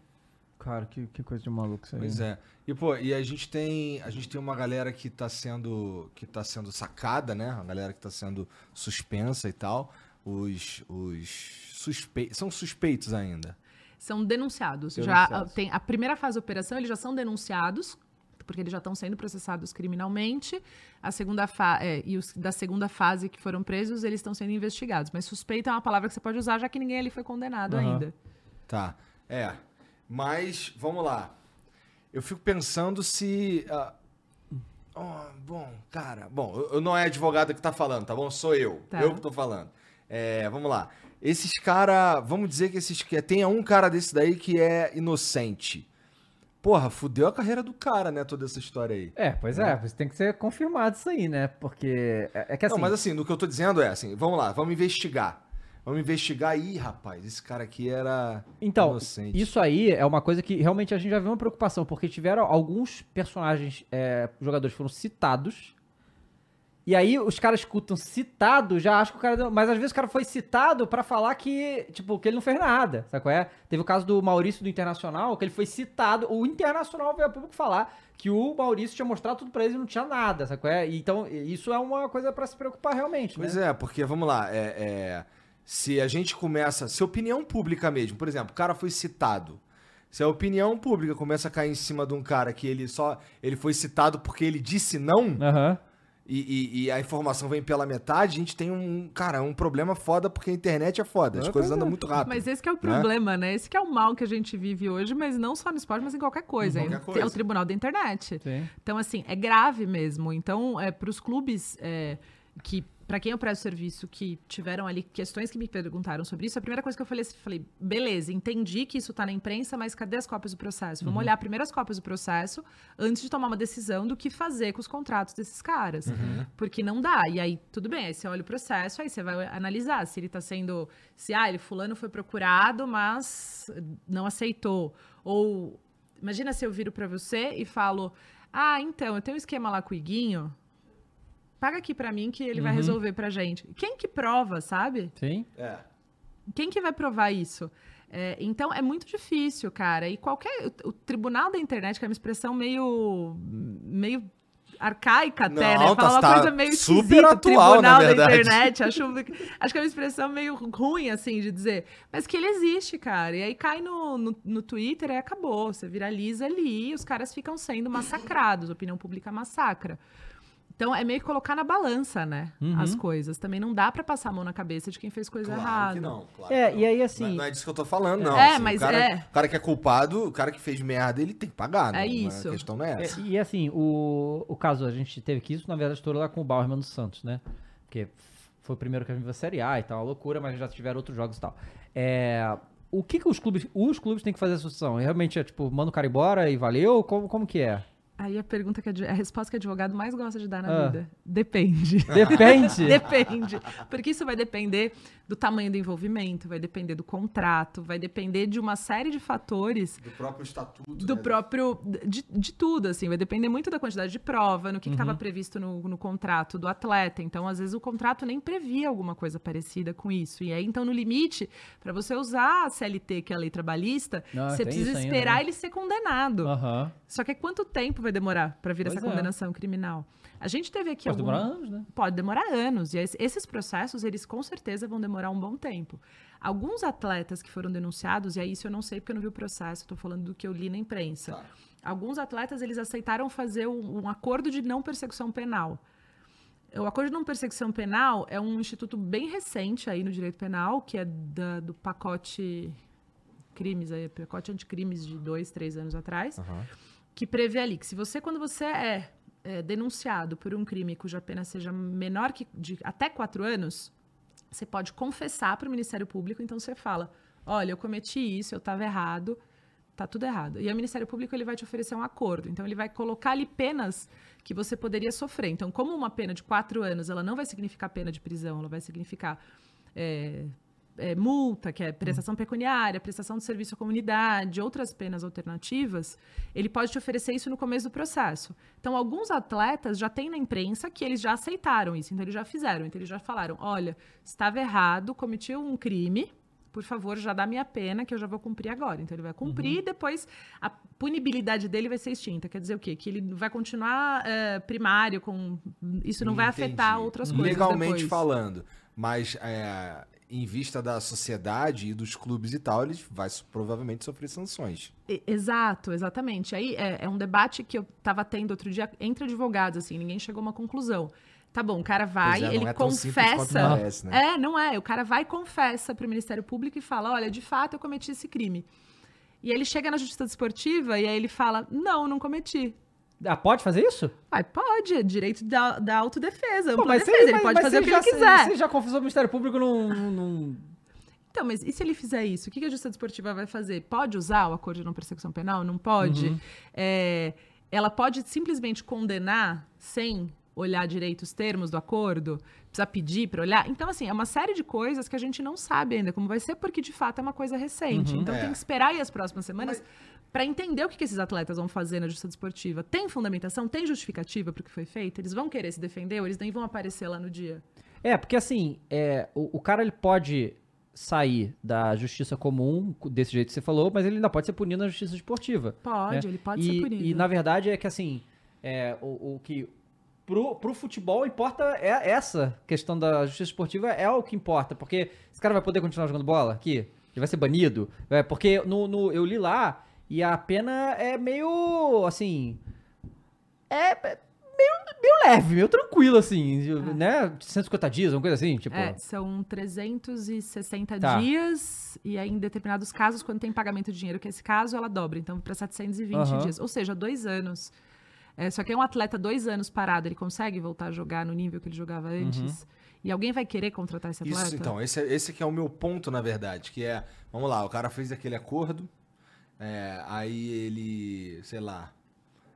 Cara, que, que coisa de maluco isso aí. Pois é. E, pô, e a gente tem. A gente tem uma galera que tá sendo. que tá sendo sacada, né? A galera que tá sendo suspensa e tal. Os. os suspeitos. São suspeitos ainda. São denunciados. Já Denunciados. ah, tem a primeira fase da operação, eles já são denunciados, porque eles já estão sendo processados criminalmente. A segunda é, e os da segunda fase que foram presos, eles estão sendo investigados. Mas suspeita é uma palavra que você pode usar, já que ninguém ali foi condenado Aham. ainda. Tá. É. Mas, vamos lá. eu fico pensando se. ah, oh, bom, cara, bom, eu, eu não é advogado que tá falando, tá bom? Sou eu. Tá. Eu que tô falando. É, vamos lá. Esses cara, vamos dizer que esses que tenha um cara desse daí que é inocente. Porra, fudeu a carreira do cara, né? Toda essa história aí. É, pois é, pois tem que ser confirmado isso aí, né? Porque é, é que assim. Não, mas assim, no que eu tô dizendo é assim, vamos lá, vamos investigar. Vamos investigar. Ih, rapaz, esse cara aqui era Então, inocente. isso aí é uma coisa que realmente a gente já viu uma preocupação, porque tiveram alguns personagens, é, jogadores foram citados, e aí os caras escutam citado, já acham que o cara. deu- Mas às vezes o cara foi citado pra falar que, tipo, que ele não fez nada, sabe qual é? Teve o caso do Maurício do Internacional, que ele foi citado, o Internacional veio a público falar que o Maurício tinha mostrado tudo pra eles e não tinha nada, sabe qual é? Então, isso é uma coisa pra se preocupar realmente, Pois né? é, porque vamos lá, é, é, se a gente começa, se a opinião pública mesmo, por exemplo, o cara foi citado. Se a opinião pública começa a cair em cima de um cara que ele só ele foi citado porque ele disse não Aham. E, e- e a informação vem pela metade, a gente tem um cara um problema foda porque a internet é foda, as É, coisas andam é. muito rápido. Mas esse que é o problema, né? Esse que é o mal que a gente vive hoje, mas não só no esporte, mas em qualquer coisa. Em qualquer coisa. É o tribunal da internet. Sim. Então, assim, é grave mesmo. Então, é, para os clubes é, que, para quem eu presto serviço, que tiveram ali questões que me perguntaram sobre isso, a primeira coisa que eu falei, assim, falei, beleza, entendi que isso tá na imprensa, mas cadê as cópias do processo? Vamos olhar primeiro as cópias do processo antes de tomar uma decisão do que fazer com os contratos desses caras. Porque não dá. E aí, tudo bem, aí você olha o processo, aí você vai analisar se ele tá sendo. Se, ah, ele fulano foi procurado, mas não aceitou. Ou imagina se eu viro pra você e falo: Ah, então, eu tenho um esquema lá com o Iguinho. Paga aqui pra mim que ele vai resolver pra gente. Quem que prova, sabe? Sim. É. Quem que vai provar isso? É, então é muito difícil, cara. E qualquer. O, o tribunal da internet, que é uma expressão meio. meio arcaica até, Não, né? tá- Fala uma tá coisa meio super esquisita, atual, tribunal na da internet. Acho, acho que é uma expressão meio ruim, assim, de dizer. Mas que ele existe, cara. E aí cai no, no, no Twitter e acabou. Você viraliza ali e os caras ficam sendo massacrados. A opinião pública massacra. Então é meio que colocar na balança, né? Uhum. As coisas. Também não dá pra passar a mão na cabeça de quem fez coisa Claro errada. que não, claro É, que e aí, Não é- assim- Não é disso que eu tô falando, não. É, Assim, mas o cara, é. O cara que é culpado, o cara que fez merda, ele tem que pagar. É não, isso. A questão não é É, essa. e assim, o, o caso, a gente teve que isso, na verdade, estourou lá com o Bauerman do Santos, né? Porque foi o primeiro que a gente viu a Série A e tal, uma loucura, mas já tiveram outros jogos e tal. É, o que, que os clubes. Os clubes têm que fazer essa solução? Realmente é tipo, manda o cara embora e valeu? Como, como que é? Aí a pergunta que adv- a resposta que o advogado mais gosta de dar na Ah. vida. Depende. Depende. Depende. Porque isso vai depender do tamanho do envolvimento, vai depender do contrato, vai depender de uma série de fatores Do próprio estatuto. do né? próprio de, de tudo assim vai depender muito da quantidade de prova no que Uhum. estava previsto no, no contrato do atleta então às vezes o contrato nem previa alguma coisa parecida com isso e aí então no limite para você usar a CLT que é a lei trabalhista Ah, você precisa isso ainda, esperar né? ele ser condenado Aham. só que quanto tempo vai demorar para vir Pois essa é. condenação criminal a gente teve aqui Pode algum... demorar anos, né? Pode demorar anos. E es- esses processos, eles com certeza vão demorar um bom tempo. Alguns atletas que foram denunciados, e aí isso eu não sei porque eu não vi o processo, estou falando do que eu li na imprensa. Tá. Alguns atletas, eles aceitaram fazer um, um acordo de não persecução penal. O acordo de não persecução penal é um instituto bem recente aí no direito penal, que é da- do pacote crimes, aí, pacote anticrimes de dois, três anos atrás Aham. Que prevê ali que se você, quando você é, é, denunciado por um crime cuja pena seja menor que de até quatro anos, você pode confessar para o Ministério Público. Então você fala: olha, eu cometi isso, eu estava errado, tá tudo errado. E o Ministério Público ele vai te oferecer um acordo. Então ele vai colocar ali penas que você poderia sofrer. Então, como uma pena de quatro anos, ela não vai significar pena de prisão, ela vai significar é, é, multa, que é prestação pecuniária, prestação de serviço à comunidade, outras penas alternativas, ele pode te oferecer isso no começo do processo. Então, alguns atletas já têm na imprensa que eles já aceitaram isso, então eles já fizeram, então eles já falaram, olha, estava errado, cometi um crime, por favor, já dá minha pena que eu já vou cumprir agora. Então ele vai cumprir e depois a punibilidade dele vai ser extinta. Quer dizer o quê? Que ele vai continuar eh, primário com isso não vai Entendi. afetar outras coisas Legalmente depois. falando. Mas é, em vista da sociedade e dos clubes e tal, ele vai provavelmente sofrer sanções. Exato, exatamente. Aí é, é um debate que eu estava tendo outro dia entre advogados, assim, ninguém chegou a uma conclusão. Tá bom, o cara vai, é, ele é confessa. parece, né? É, não é. O cara vai e confessa para o Ministério Público e fala: olha, de fato eu cometi esse crime. E aí ele chega na justiça desportiva e aí ele fala: não, não cometi. Ah, pode fazer isso? Ah, pode, é direito da, da autodefesa. Pô, mas defesa, você- ele mas- pode mas fazer o que ele já- quiser. Você já confessou o Ministério Público num. num- Então, mas e se ele fizer isso? O que a justiça desportiva vai fazer? Pode usar o acordo de não persecução penal? Não pode? Uhum. É, ela pode simplesmente condenar sem olhar direito os termos do acordo? Precisa pedir para olhar? Então, assim, é uma série de coisas que a gente não sabe ainda como vai ser, porque de fato é uma coisa recente. Então, É. tem que esperar aí as próximas semanas para entender o que, que esses atletas vão fazer na justiça desportiva. Tem fundamentação? Tem justificativa para o que foi feito? Eles vão querer se defender ou eles nem vão aparecer lá no dia? É, porque assim, é, o, o cara ele pode sair da justiça comum, desse jeito que você falou, mas ele ainda pode ser punido na justiça esportiva. Pode, né? ele pode e, ser punido. E na verdade é que assim, é, o, o que pro, pro futebol importa é essa questão da justiça esportiva é o que importa, porque esse cara vai poder continuar jogando bola aqui? Ele vai ser banido? É, porque no, no- eu li lá e a pena é meio assim, é é meio, meio leve, meio tranquilo assim, né? 150 dias, uma coisa assim, tipo. É, são 360 Tá. dias, e aí em determinados casos, quando tem pagamento de dinheiro, que é esse caso, ela dobra. Então, para 720 Aham. dias. Ou seja, dois anos. É, só que é um atleta dois anos parado, ele consegue voltar a jogar no nível que ele jogava antes? E alguém vai querer contratar esse atleta? Isso, então, esse, é- esse que é o meu ponto, na verdade, que é, vamos lá, o cara fez aquele acordo, é, aí ele, sei lá,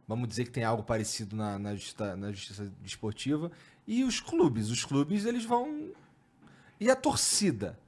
vamos dizer que tem algo parecido na, na, justiça, na justiça desportiva, e os clubes, os clubes, eles vão... E a torcida,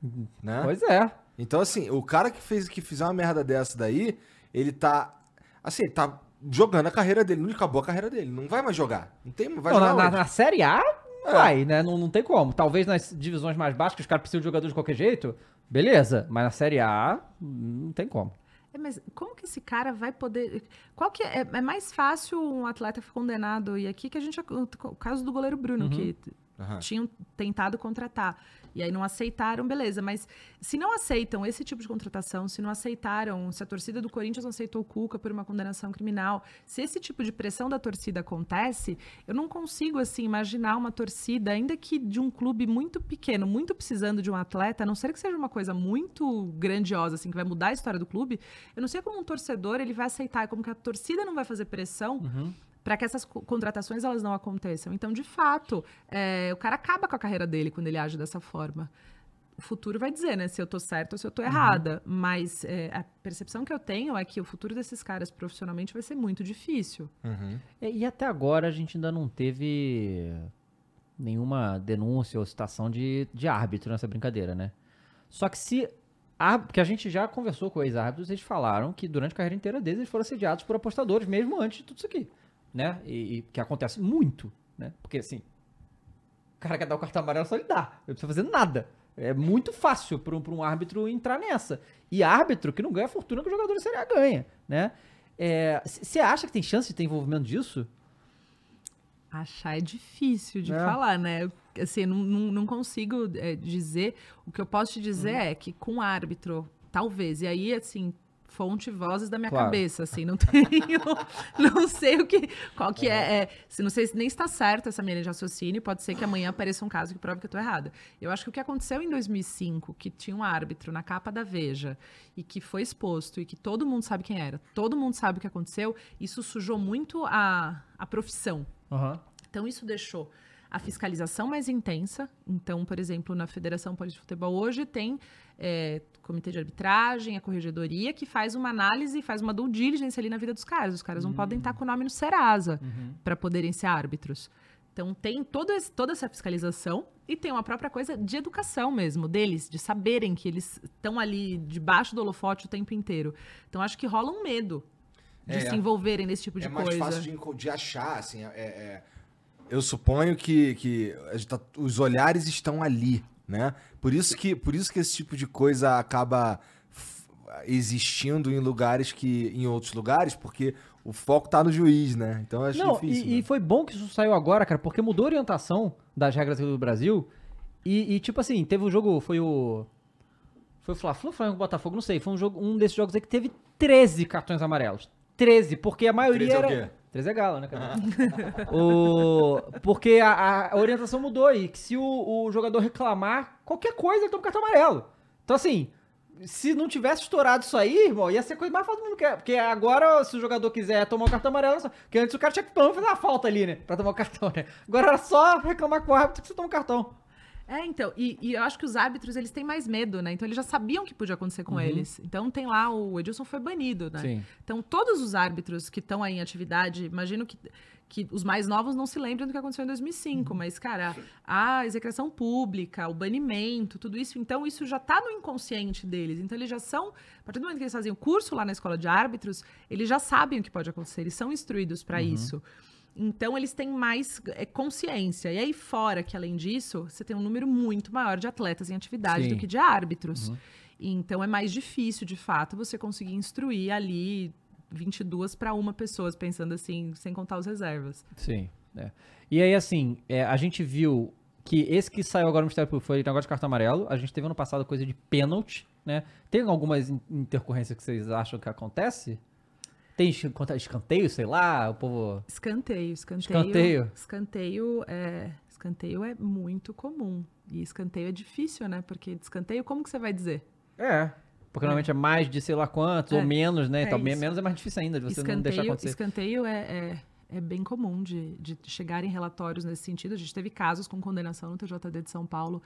né? Pois é. Então, assim, o cara que fez que fizer uma merda dessa daí, ele tá. Assim, ele tá jogando a carreira dele. Não acabou a carreira dele. Não vai mais jogar. Não tem. Vai Não, jogar na, na- Série A, É. vai, né? Não, não tem como. Talvez nas divisões mais baixas, que os caras precisam de jogador de qualquer jeito, beleza. Mas na Série A, não tem como. É, mas como que esse cara vai poder. Qual que é? É mais fácil um atleta condenado. E aqui que a gente. O caso do goleiro Bruno, que Aham. tinham tentado contratar. E aí não aceitaram, beleza. Mas se não aceitam esse tipo de contratação, se não aceitaram, se a torcida do Corinthians não aceitou o Cuca por uma condenação criminal, se esse tipo de pressão da torcida acontece, eu não consigo, assim, imaginar uma torcida, ainda que de um clube muito pequeno, muito precisando de um atleta, a não ser que seja uma coisa muito grandiosa, assim, que vai mudar a história do clube, eu não sei como um torcedor ele vai aceitar, como que a torcida não vai fazer pressão para que essas co- contratações elas não aconteçam. Então, de fato, é, o cara acaba com a carreira dele quando ele age dessa forma. O futuro vai dizer, né, se eu tô certa ou se eu tô errada. Mas é, a percepção que eu tenho é que o futuro desses caras profissionalmente vai ser muito difícil. Uhum. E, e até agora a gente ainda não teve nenhuma denúncia ou citação de, de árbitro nessa brincadeira, né? Só que se. Porque a gente já conversou com ex-árbitros, eles falaram que durante a carreira inteira deles eles foram assediados por apostadores, mesmo antes de tudo isso aqui. Né? E, e que acontece muito, né? Porque assim. O cara quer dar o cartão amarelo, só ele dá. Não precisa fazer nada. É muito fácil para um, pra um árbitro entrar nessa. E árbitro que não ganha a fortuna que o jogador de Série A ganha, né? Você acha que tem chance de ter envolvimento disso? Achar é difícil de É. falar, né? Assim, não, não, não consigo é, dizer. O que eu posso te dizer Uhum. é que com árbitro, talvez. E aí, assim, fonte vozes da minha Claro. cabeça, assim, não tenho. não sei o que. Qual que é, é. Não sei se nem está certo essa minha linha de raciocínio, pode ser que amanhã apareça um caso que prove que eu tô errada. Eu acho que o que aconteceu em 2005, que tinha um árbitro na capa da Veja e que foi exposto e que todo mundo sabe quem era, todo mundo sabe o que aconteceu, isso sujou muito a, a profissão. Aham. Então, isso deixou a fiscalização mais intensa. Então, por exemplo, na Federação Paulista de Futebol hoje tem é, comitê de arbitragem, a corregedoria, que faz uma análise, faz uma due diligence ali na vida dos caras. Os caras não podem estar com o nome no Serasa para poderem ser árbitros. Então, tem todo esse- toda essa fiscalização e tem uma própria coisa de educação mesmo, deles, de saberem que eles estão ali debaixo do holofote o tempo inteiro. Então, acho que rola um medo de É. se envolverem nesse tipo de é mais coisa. fácil de, de achar, assim. é- é- eu suponho que, que tá- os olhares estão ali, né? Por isso que, por isso que esse tipo de coisa acaba existindo em lugares que. em outros lugares, porque o foco tá no juiz, né? Então eu acho Não, difícil. e, né? e foi bom que isso saiu agora, cara, porque mudou a orientação das regras do Brasil. E, e, tipo assim, teve um jogo, foi o. Foi o Fla-Flu, Flamengo e Botafogo, não sei. Foi um, jogo, um desses jogos aí que teve 13 cartões amarelos. 13, porque a maioria 13 é o era. 13 é galo, né, cara? o... Porque a, a orientação mudou e que se o, o jogador reclamar qualquer coisa, ele toma cartão amarelo. Então, assim, se não tivesse estourado isso aí, irmão, ia ser coisa mais fácil do mundo. que Porque agora, se o jogador quiser tomar o cartão amarelo, só- porque antes o cara tinha que pelo fazer uma falta ali, né? Pra tomar o cartão, né? Agora era só reclamar com o árbitro que você toma o cartão. É, então, e, e eu acho que os árbitros, eles têm mais medo, né? Então eles já sabiam que podia acontecer com eles. Então tem lá, o Edilson foi banido, né? Sim. Então todos os árbitros que estão aí em atividade, imagino que, que os mais novos não se lembram do que aconteceu em 2005, mas, cara, a execração pública, o banimento, tudo isso, então isso já tá no inconsciente deles. Então eles já são, a partir do momento que eles fazem o curso lá na escola de árbitros, eles já sabem o que pode acontecer, eles são instruídos para isso. Então, eles têm mais é, consciência. E aí, fora que, além disso, você tem um número muito maior de atletas em atividade Sim. do que de árbitros. Então, é mais difícil, de fato, você conseguir instruir ali 22 para uma pessoa, pensando assim, sem contar os reservas. Sim. é. E aí, assim, é, a gente viu que esse que saiu agora no Mistério Público foi negócio de cartão amarelo. A gente teve ano passado coisa de pênalti, né? Tem algumas in- intercorrências que vocês acham que acontece? Tem escan- escanteio, sei lá, o povo... Escanteio, escanteio. Escanteio. Escanteio é, escanteio é muito comum. E escanteio é difícil, né? Porque de escanteio, como que você vai dizer? É. Porque normalmente é mais de sei lá quantos, É. ou menos, né? É então, isso. menos é mais difícil ainda de você não deixar escanteio acontecer. escanteio é, é, é bem comum de, de chegarem relatórios nesse sentido. A gente teve casos com condenação no TJD de São Paulo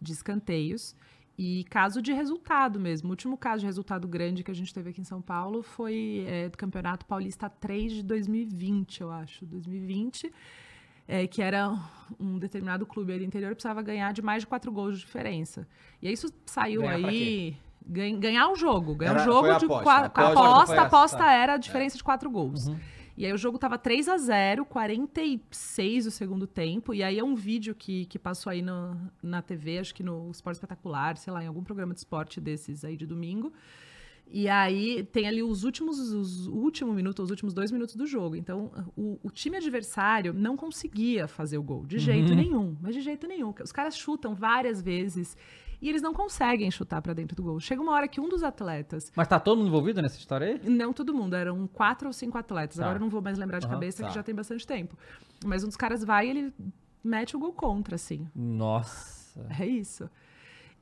de escanteios. E caso de resultado mesmo. O último caso de resultado grande que a gente teve aqui em São Paulo foi é, do Campeonato Paulista 3 de 2020, eu acho. 2020. é, que era um determinado clube ali interior precisava ganhar de mais de quatro gols de diferença. E aí isso saiu Ganhar aí. ganha- Ganhar o jogo. Ganhar Era- o jogo de aposta. qua- A aposta aposta, tá. era a diferença de quatro gols. E aí o jogo tava 3 a 0 46 o segundo tempo. E aí é um vídeo que, que passou aí no, na TV, acho que no Esporte Espetacular, sei lá, em algum programa de esporte desses aí de domingo. E aí tem ali os últimos, os último minuto, os últimos dois minutos do jogo. Então, o, o time adversário não conseguia fazer o gol, de jeito nenhum. Mas de jeito nenhum. Os caras chutam várias vezes e eles não conseguem chutar pra dentro do gol. Chega uma hora que um dos atletas Mas tá todo mundo envolvido nessa história aí? não todo mundo, eram quatro ou cinco atletas. Tá. Agora eu não vou mais lembrar de Aham, cabeça, tá. que já tem bastante tempo. Mas um dos caras vai e ele mete o gol contra, assim. Nossa. É isso.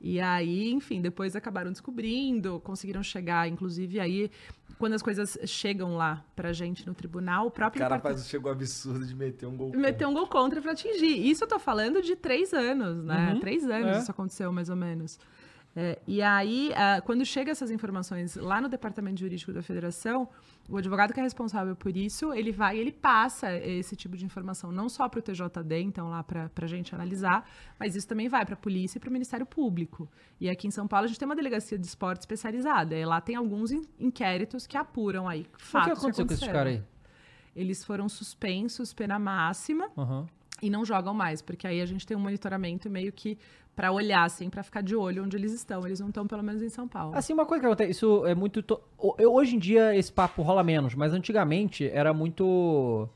E aí, enfim, depois acabaram descobrindo, conseguiram chegar, inclusive aí, quando as coisas chegam lá pra gente no tribunal, o O próprio cara departamento- faz, chegou absurdo de meter um gol. meter um gol contra pra atingir. Isso eu tô falando de três anos, né? Uhum, Três anos é. isso aconteceu, mais ou menos. É, e aí, ah, quando chega essas informações lá no departamento jurídico da federação, o advogado que é responsável por isso, ele vai e ele passa esse tipo de informação não só para o TJD, então lá para a gente analisar, mas isso também vai para a polícia e para o Ministério Público. E aqui em São Paulo a gente tem uma delegacia de esporte especializada, e lá tem alguns in- inquéritos que apuram aí O fatos que aconteceu com esses caras aí? Eles foram suspensos, pena máxima, Aham. e não jogam mais, porque aí a gente tem um monitoramento meio que para olhar, assim, para ficar de olho onde eles estão. Eles não estão, pelo menos, em São Paulo. Assim, uma coisa que acontece, isso é muito. to- eu- Hoje em dia esse papo rola menos, mas antigamente era muito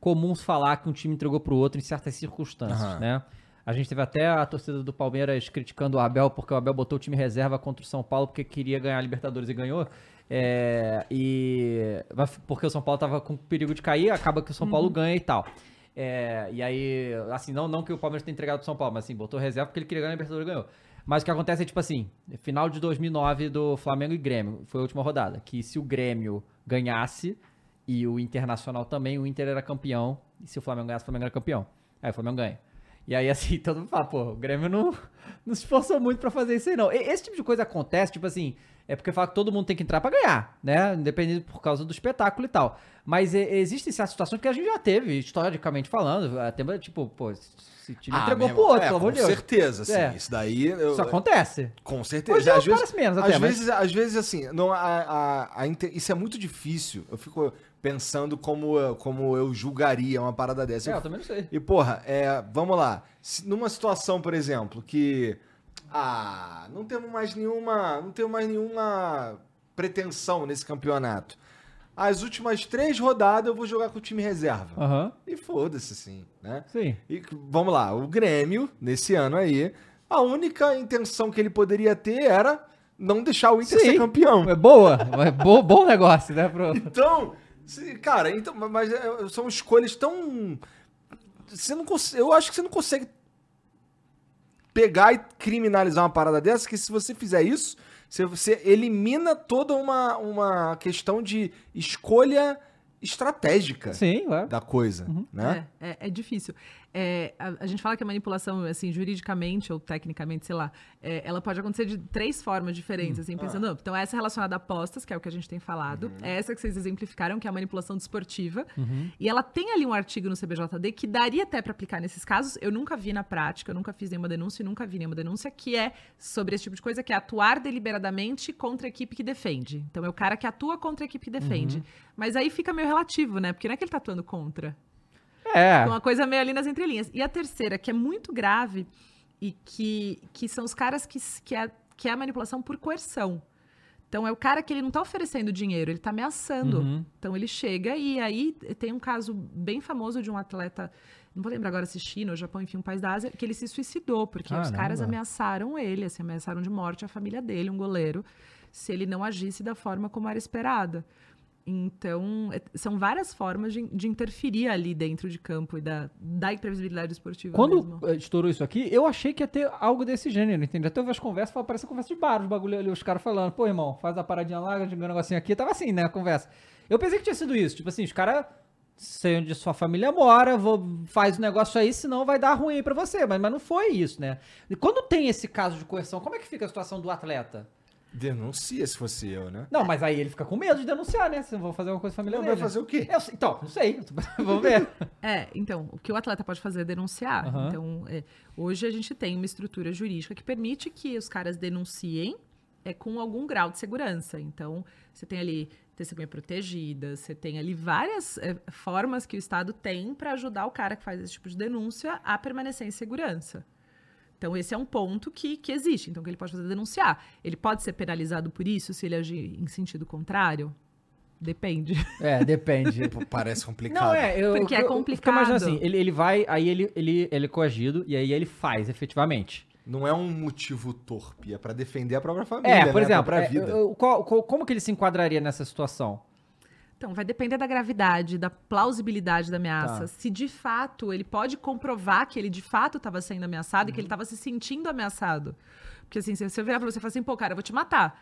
comum falar que um time entregou pro outro em certas circunstâncias, Aham. né? A gente teve até a torcida do Palmeiras criticando o Abel porque o Abel botou o time reserva contra o São Paulo porque queria ganhar a Libertadores e ganhou. É, e porque o São Paulo tava com perigo de cair, acaba que o São Paulo ganha e tal. É, e aí, assim, não, não que o Palmeiras tenha entregado pro São Paulo, mas assim, botou reserva porque ele queria ganhar a Libertadores e ganhou. Mas o que acontece é tipo assim, final de 2009 do Flamengo e Grêmio, foi a última rodada, que se o Grêmio ganhasse e o Internacional também, o Inter era campeão, e se o Flamengo ganhasse, o Flamengo era campeão. Aí o Flamengo ganha. E aí, assim, todo mundo fala, pô, o Grêmio não, não se esforçou muito pra fazer isso aí, não. E- Esse tipo de coisa acontece, tipo assim, é porque fala que todo mundo tem que entrar pra ganhar, né? Independente por causa do espetáculo e tal. Mas e- existem certas situações que a gente já teve, historicamente falando. Até, tipo, pô, esse time Ah, entregou meu pro outro, é, pelo amor com de Deus. certeza, assim, É. isso daí... Eu, Isso acontece. Com certeza. Hoje às vezes, menos às, até, mas- vezes, às vezes, assim, não, a, a, a isso é muito difícil. Eu fico pensando como, eu- como eu julgaria uma parada dessa. É, Eu também não sei. E, porra, é, vamos lá. Se- numa situação, por exemplo, que. Ah, não temos mais nenhuma. Não temos mais nenhuma pretensão nesse campeonato. As últimas três rodadas eu vou jogar com o time reserva. Aham, E foda-se, assim, né? sim. E vamos lá, o Grêmio, nesse ano aí, a única intenção que ele poderia ter era não deixar o Inter Sim. ser campeão. É boa, é bo- bom negócio, né? Pro... Então, cara, então, mas é, são escolhas tão. Você não consegue, eu acho que você não consegue pegar e criminalizar uma parada dessa, que se você fizer isso, Você, você elimina toda uma, uma questão de escolha estratégica Sim, da coisa, né? É, é, é difícil. É, a, a gente fala que a manipulação, assim, juridicamente ou tecnicamente, sei lá, é, ela pode acontecer de três formas diferentes, assim, pensando. não, Então, essa é relacionada a apostas, que é o que a gente tem falado. É essa que vocês exemplificaram, que é a manipulação desportiva. E ela tem ali um artigo no CBJD que daria até para aplicar nesses casos. Eu nunca vi na prática, eu nunca fiz nenhuma denúncia e nunca vi nenhuma denúncia, que é sobre esse tipo de coisa, que é atuar deliberadamente contra a equipe que defende. Então, é o cara que atua contra a equipe que defende. Mas aí fica meio relativo, né? Porque não é que ele tá atuando contra. É. Uma coisa meio ali nas entrelinhas. E a terceira, que é muito grave, e que, que são os caras que, que, é, que é a manipulação por coerção. Então é o cara que ele não tá oferecendo dinheiro, ele tá ameaçando. Uhum. Então ele chega e aí tem um caso bem famoso de um atleta, não vou lembrar agora se China ou Japão, enfim, um país da Ásia, que ele se suicidou, porque os Caramba. caras ameaçaram ele, assim, ameaçaram de morte a família dele, um goleiro, se ele não agisse da forma como era esperada. Então, é- são várias formas de, de interferir ali dentro de campo e da, da imprevisibilidade esportiva Quando mesmo. eh, estourou isso aqui, eu achei que ia ter algo desse gênero, entendeu? Até eu vi as conversas, fala, parece conversa de bar, os bagulho ali, os caras falando, pô, irmão, faz a paradinha lá, joga um negocinho aqui, tava assim, né, a conversa. Eu pensei que tinha sido isso, tipo assim, os caras sei onde sua família mora, vou, faz o negócio aí, senão vai dar ruim pra você, mas, mas não foi isso, né? E quando tem esse caso de coerção, como é que fica a situação do atleta? Denuncia se fosse eu, né? Não, mas aí ele fica com medo de denunciar, né? Se eu vou fazer alguma coisa familiar Não, vai fazer o quê? Eu sei- então, não sei, vamos ver. É, então, o que o atleta pode fazer é denunciar. Aham. Então, é, hoje a gente tem uma estrutura jurídica que permite que os caras denunciem é, com algum grau de segurança. Então, você tem ali testemunha protegida, você tem ali várias é, formas que o Estado tem para ajudar o cara que faz esse tipo de denúncia a permanecer em segurança. Então, esse é um ponto que, que existe. Então, o que ele pode fazer é denunciar. Ele pode ser penalizado por isso se ele agir em sentido contrário? Depende. É, depende. Parece complicado. Não, é, eu, Porque é eu- imaginando complicado. assim, ele, ele vai, aí ele, ele, ele é coagido, e aí ele faz, efetivamente. Não é um motivo torpe, é pra defender a própria família, É, por né? exemplo, a própria é, vida. eu- qual- qual- como que ele se enquadraria nessa situação? Então, vai depender da gravidade, da plausibilidade da ameaça. Tá. Se de fato ele pode comprovar que ele de fato estava sendo ameaçado e Uhum. que ele estava se sentindo ameaçado. Porque assim, se você virar pra você e falar assim, pô, cara, eu vou te matar.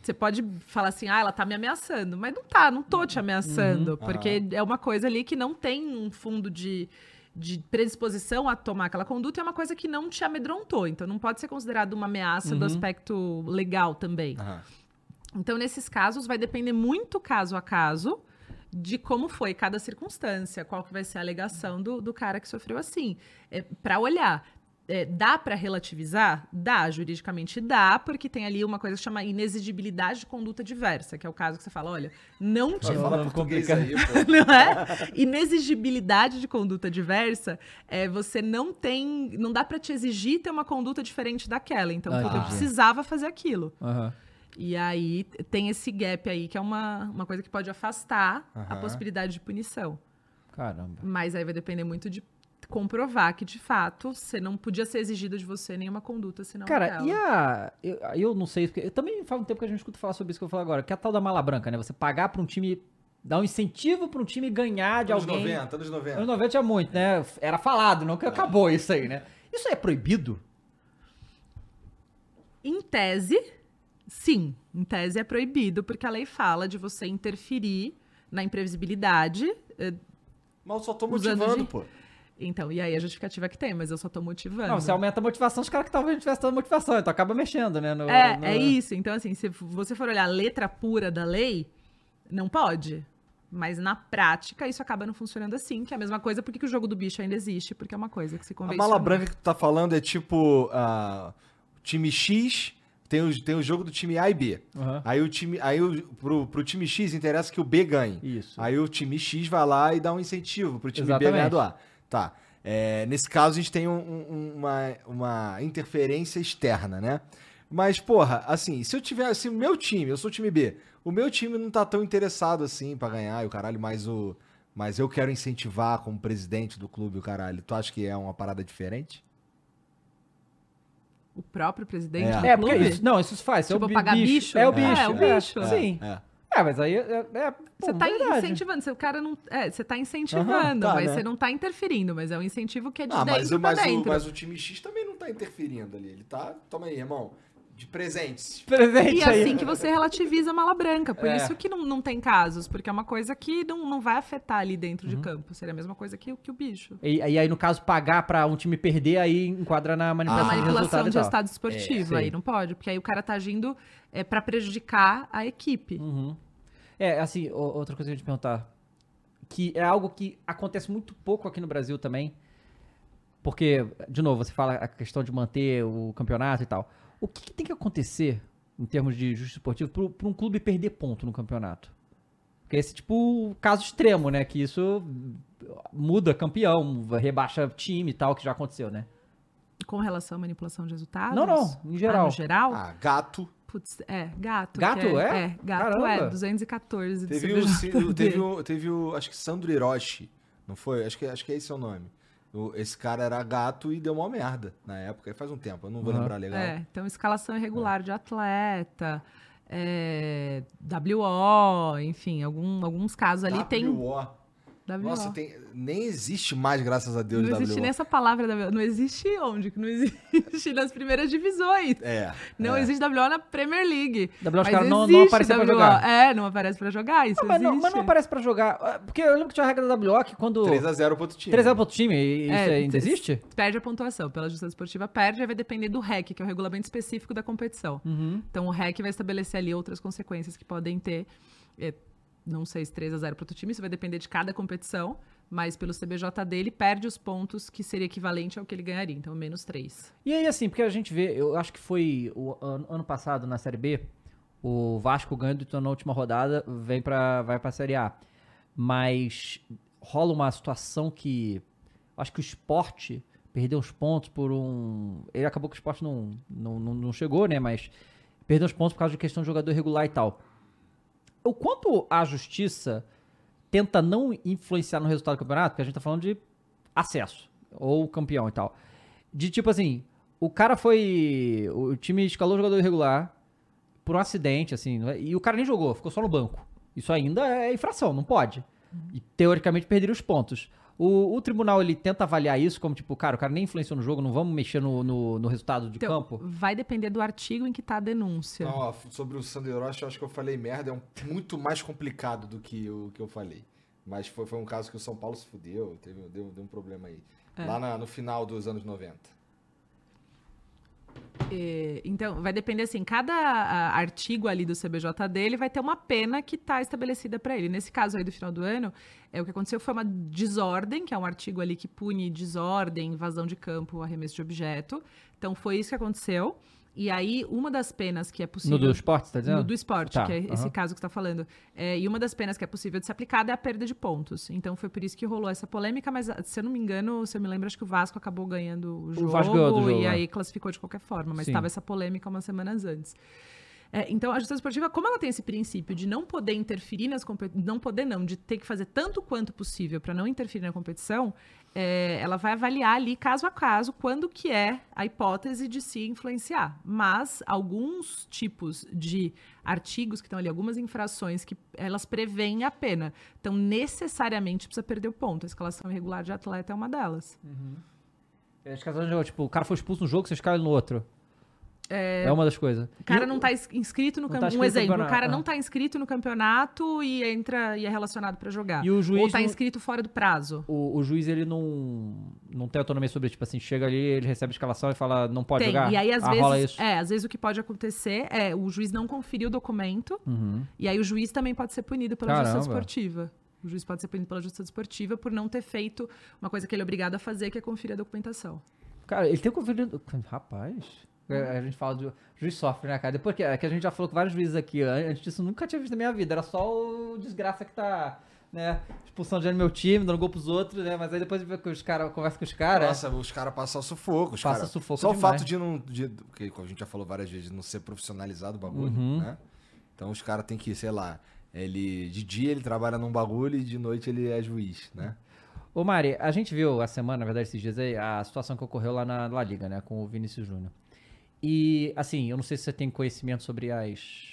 Você pode falar assim, ah, ela tá me ameaçando. Mas não tá, não tô te ameaçando. Uhum. Porque é uma coisa ali que não tem um fundo de, de predisposição a tomar aquela conduta e é uma coisa que não te amedrontou. Então não pode ser considerado uma ameaça Uhum. do aspecto legal também. Aham. Então, nesses casos, vai depender muito caso a caso de como foi cada circunstância, qual que vai ser a alegação do, do cara que sofreu assim. É, para olhar, é, dá para relativizar? Dá, juridicamente dá, porque tem ali uma coisa que chama inexigibilidade de conduta diversa, que é o caso que você fala, olha, não te... Vai, fala falando português aí. Não é? Inexigibilidade de conduta diversa é você não tem, não dá para te exigir ter uma conduta diferente daquela. Então, Ah, eu precisava fazer aquilo. Aham. E aí tem esse gap aí, que é uma, uma coisa que pode afastar a Aham. possibilidade de punição. Caramba. Mas aí vai depender muito de comprovar que, de fato, você não podia ser exigido de você nenhuma conduta, senão Cara, aquela. e a. Eu, eu não sei, porque eu também faz um tempo que a gente escuta falar sobre isso que eu falar agora, que é a tal da mala branca, né? Você pagar pra um time. dar um incentivo pra um time ganhar de Anos alguém. 90, anos 90. Anos 90 tinha muito, né? Era falado, não que acabou isso aí, né? Isso é proibido? Em tese, sim. Em tese é proibido, porque a lei fala de você interferir na imprevisibilidade. eh, Mas eu só tô motivando, de- pô. Então, e aí a justificativa que tem, mas eu só tô motivando. Não, você aumenta a motivação, os caras que talvez não tivessem tanta motivação, então acaba mexendo, né? no- É, no- é isso. Então, assim, se você for olhar a letra pura da lei, não pode. Mas na prática, isso acaba não funcionando assim, que é a mesma coisa porque que o jogo do bicho ainda existe, porque é uma coisa que se A convenciona. mala branca que tu tá falando é tipo. ah, time X tem o, tem o jogo do time A e B. Aham. Aí o time. Aí o, pro, pro time X interessa que o B ganhe. Isso. Aí o time X vai lá e dá um incentivo pro time B Exatamente. ganhar do A. Tá. É, nesse caso, a gente tem um- um- uma, uma interferência externa, né? Mas, porra, assim, se eu tiver. Se o meu time, eu sou o time B, o meu time não tá tão interessado assim pra ganhar e o caralho, mas o. Mas eu quero incentivar como presidente do clube o caralho. Tu acha que é uma parada diferente? O próprio presidente É. do É, porque clube? isso, não, isso faz. é Tipo, o bi- pagar bicho? É o É, bicho. é o bicho. Sim. É. É, mas aí é. é, Você tá verdade. incentivando, se o cara não. É, você tá incentivando, Aham, tá, mas né? você não tá interferindo, mas é um incentivo que é de Ah, mas, dentro o- pra mas, o, dentro. mas o time X também não tá interferindo ali. Ele tá. Toma aí, irmão. De presentes. Presente E aí. assim que você relativiza a mala branca. Por É. isso que não, não tem casos, porque é uma coisa que não, não vai afetar ali dentro Uhum. de campo. Seria a mesma coisa que, o- que o bicho. E, e aí, no caso, pagar pra um time perder, aí enquadra na manipulação, de manipulação resultado de estado esportivo. É, aí não pode, porque aí o cara tá agindo é, para prejudicar a equipe. Uhum. É, assim, o- outra coisa que eu ia te perguntar. Que é algo que acontece muito pouco aqui no Brasil também. Porque, de novo, você fala a questão de manter o campeonato e tal. O que, que tem que acontecer, em termos de justiça esportiva, para um clube perder ponto no campeonato? Porque esse, tipo, caso extremo, né? Que isso muda campeão, rebaixa time e tal, que já aconteceu, né? Com relação à manipulação de resultados? Não, não, em geral. Ah, no geral? Ah, gato. Putz, é, gato. Gato, que é? É, gato Caramba. é, 214 do Teve o, teve o, teve o, acho que Sandro Hiroshi, não foi? Acho que, acho que é esse o nome. O- esse cara era gato e deu uma merda na época, e faz um tempo, eu não vou Aham. lembrar legal. É, então escalação irregular de atleta, é, WO, enfim, algum- alguns casos ali tem WO. WO. Nossa, tem, nem existe mais, graças a Deus, não existe WO. nem essa palavra WO. Não existe onde? Não existe nas primeiras divisões. É. Não é. existe WO na Premier League. WO, os Mas caras não, não aparecem pra WO. jogar. É, não aparece pra jogar, isso Não, mas, não, mas não aparece pra jogar. Ah, Porque eu lembro que tinha a regra da WO que quando. 3x0 pro outro time. 3 é pro outro time, e isso É, ainda existe? Perde a pontuação. Pela justiça esportiva, perde, aí vai depender do REC, que é o regulamento específico da competição. Uhum. Então o REC vai estabelecer ali outras consequências que podem ter. é, não sei se 3 a 0 para outro time, isso vai depender de cada competição, mas pelo CBJ dele, perde os pontos que seria equivalente ao que ele ganharia, então menos 3. E aí, assim, porque a gente vê, eu acho que foi o ano, ano passado na Série B, o Vasco ganhando então na última rodada, vem pra, vai pra Série A. Mas rola uma situação que. Acho que o esporte perdeu os pontos por um. Ele acabou que o esporte não, não, não, não chegou, né? Mas perdeu os pontos por causa de questão de jogador regular e tal. O quanto a justiça tenta não influenciar no resultado do campeonato, porque a gente tá falando de acesso, ou campeão e tal. De tipo assim, o cara foi. O time escalou o jogador irregular por um acidente, assim, é? e o cara nem jogou, ficou só no banco. Isso ainda é infração, não pode. E teoricamente perderia os pontos. O, o tribunal ele tenta avaliar isso como tipo, cara, o cara nem influenciou no jogo, não vamos mexer no, no, no resultado de Então, campo. vai depender do artigo em que está a denúncia. Não, ó, sobre o Sandro Hiroshi, eu acho que eu falei merda, é um, muito mais complicado do que o que eu falei. Mas foi, foi um caso que o São Paulo se fudeu, teve, deu, deu um problema aí. É. Lá na- no final dos anos 90. É, então, vai depender assim, cada a, artigo ali do CBJD, ele vai ter uma pena que está estabelecida para ele. Nesse caso aí do final do ano, é o que aconteceu foi uma desordem, que é um artigo ali que pune desordem, invasão de campo, arremesso de objeto. Então, foi isso que aconteceu. E aí, uma das penas que é possível... No do esporte, você tá dizendo? No do esporte, Tá, que é esse caso que você está falando. É, e uma das penas que é possível de ser aplicada é a perda de pontos. Então foi por isso que rolou essa polêmica, mas se eu não me engano, se eu me lembro, acho que o Vasco acabou ganhando o jogo, Vasco ganhou do jogo, e é. aí classificou de qualquer forma, mas Sim. estava essa polêmica umas semanas antes. É, então, a justiça esportiva, como ela tem esse princípio de não poder interferir nas competições, não poder não, de ter que fazer tanto quanto possível para não interferir na competição, é, ela vai avaliar ali, caso a caso, quando que é a hipótese de se influenciar. Mas alguns tipos de artigos que estão ali, algumas infrações que elas preveem a pena. Então, necessariamente precisa perder o ponto. A escalação irregular de atleta é uma delas. Às vezes, tipo, o cara foi expulso no jogo, você escala no outro. É, uma das coisas. O cara E não está inscrito no não tá campeonato. Um exemplo, o campeonato, cara ah. não está inscrito no campeonato e entra e é relacionado para jogar. E o juiz Ou está não- inscrito fora do prazo. O, o juiz, ele não, não tem autonomia sobre, tipo assim, chega ali, ele recebe a escalação e fala, não pode Tem. jogar? E aí, às ah, vezes, é, às vezes o que pode acontecer é o juiz não conferir o documento Uhum. e aí o juiz também pode ser punido pela justiça Caramba. esportiva. O juiz pode ser punido pela justiça esportiva por não ter feito uma coisa que ele é obrigado a fazer, que é conferir a documentação. Cara, ele tem conferido... Rapaz... é, A gente fala de... Juiz sofre, né, cara? Depois que, que a gente já falou com vários juízes aqui, an- antes disso nunca tinha visto na minha vida. Era só o desgraça que tá, né, expulsando no meu time, dando gol pros outros, né? Mas aí depois que os caras conversa com os caras... Nossa, os caras passam sufoco. Os Passa cara, sufoco Só demais. o fato de não. De, que a gente já falou várias vezes, de não ser profissionalizado o bagulho, Uhum. né? Então os caras têm que, sei lá, ele. De dia ele trabalha num bagulho e de noite ele é juiz, né? Ô Mari, a gente viu a semana, na verdade, esses dias aí, a situação que ocorreu lá na La Liga, né, com o Vinícius Júnior. E, assim, eu não sei se você tem conhecimento sobre as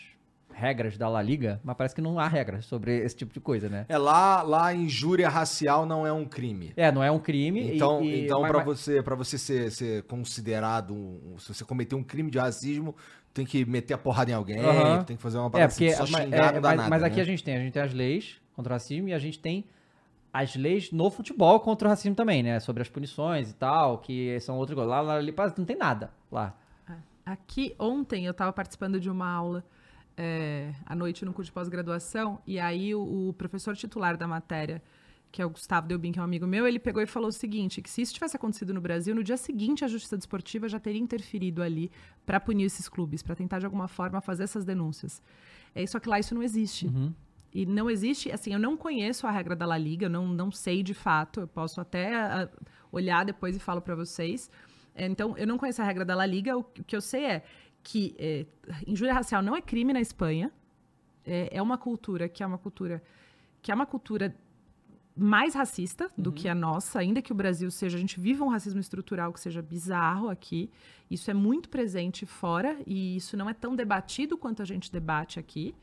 regras da La Liga, mas parece que não há regras sobre esse tipo de coisa, né? É lá, lá injúria racial não é um crime. É, não é um crime. e- Então, e- então mas- para mas- você, pra você ser, ser considerado, um, se você cometer um crime de racismo, tem que meter a porrada em alguém, Aham. tem que fazer uma É, parada porque. assim, só xingar é, não dá mas, nada, mas aqui né? a gente tem, a gente tem as leis contra o racismo e a gente tem as leis no futebol contra o racismo também, né? Sobre as punições e tal, que são outras coisas. Lá, lá ali não tem nada lá. Aqui, ontem, eu estava participando de uma aula é, à noite no curso de pós-graduação, e aí o, o professor titular da matéria, que é o Gustavo Delbin, que é um amigo meu, ele pegou e falou o seguinte, que se isso tivesse acontecido no Brasil, no dia seguinte a Justiça Desportiva já teria interferido ali para punir esses clubes, para tentar de alguma forma fazer essas denúncias. É só que lá isso não existe. Uhum. E não existe, assim, eu não conheço a regra da La Liga, eu não, não sei de fato, eu posso até ah, olhar depois e falo para vocês. É, Então, eu não conheço a regra da La Liga, o que eu sei é que é, injúria racial não é crime na Espanha, é, é uma cultura que é uma cultura que é uma cultura mais racista do que a nossa, ainda que o Brasil seja, a gente viva um racismo estrutural que seja bizarro aqui. Isso é muito presente fora e isso não é tão debatido quanto a gente debate aqui.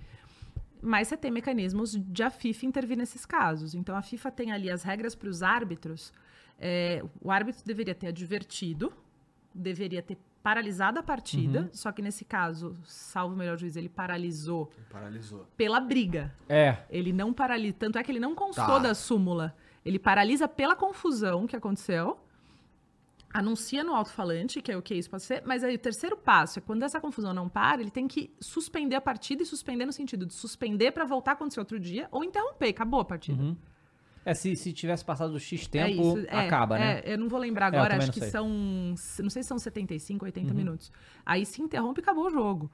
Mas você tem mecanismos de a FIFA intervir nesses casos. Então a FIFA tem ali as regras para os árbitros. É, o árbitro deveria ter advertido, deveria ter paralisado a partida, só que nesse caso, salvo o melhor juiz, ele paralisou Paralisou. pela briga. É. Ele não paralisa. Tanto é que ele não constou Tá. da súmula. Ele paralisa pela confusão que aconteceu. Anuncia no alto-falante, que é o que isso pode ser, mas aí o terceiro passo é quando essa confusão não para, ele tem que suspender a partida e suspender no sentido de suspender pra voltar a acontecer outro dia ou interromper, acabou a partida. Uhum. É, se, se tivesse passado do X É tempo, é, acaba, né? é, eu não vou lembrar É, agora, acho que sei. são. Não sei se são 75, 80 Uhum. minutos. Aí se interrompe e acabou o jogo.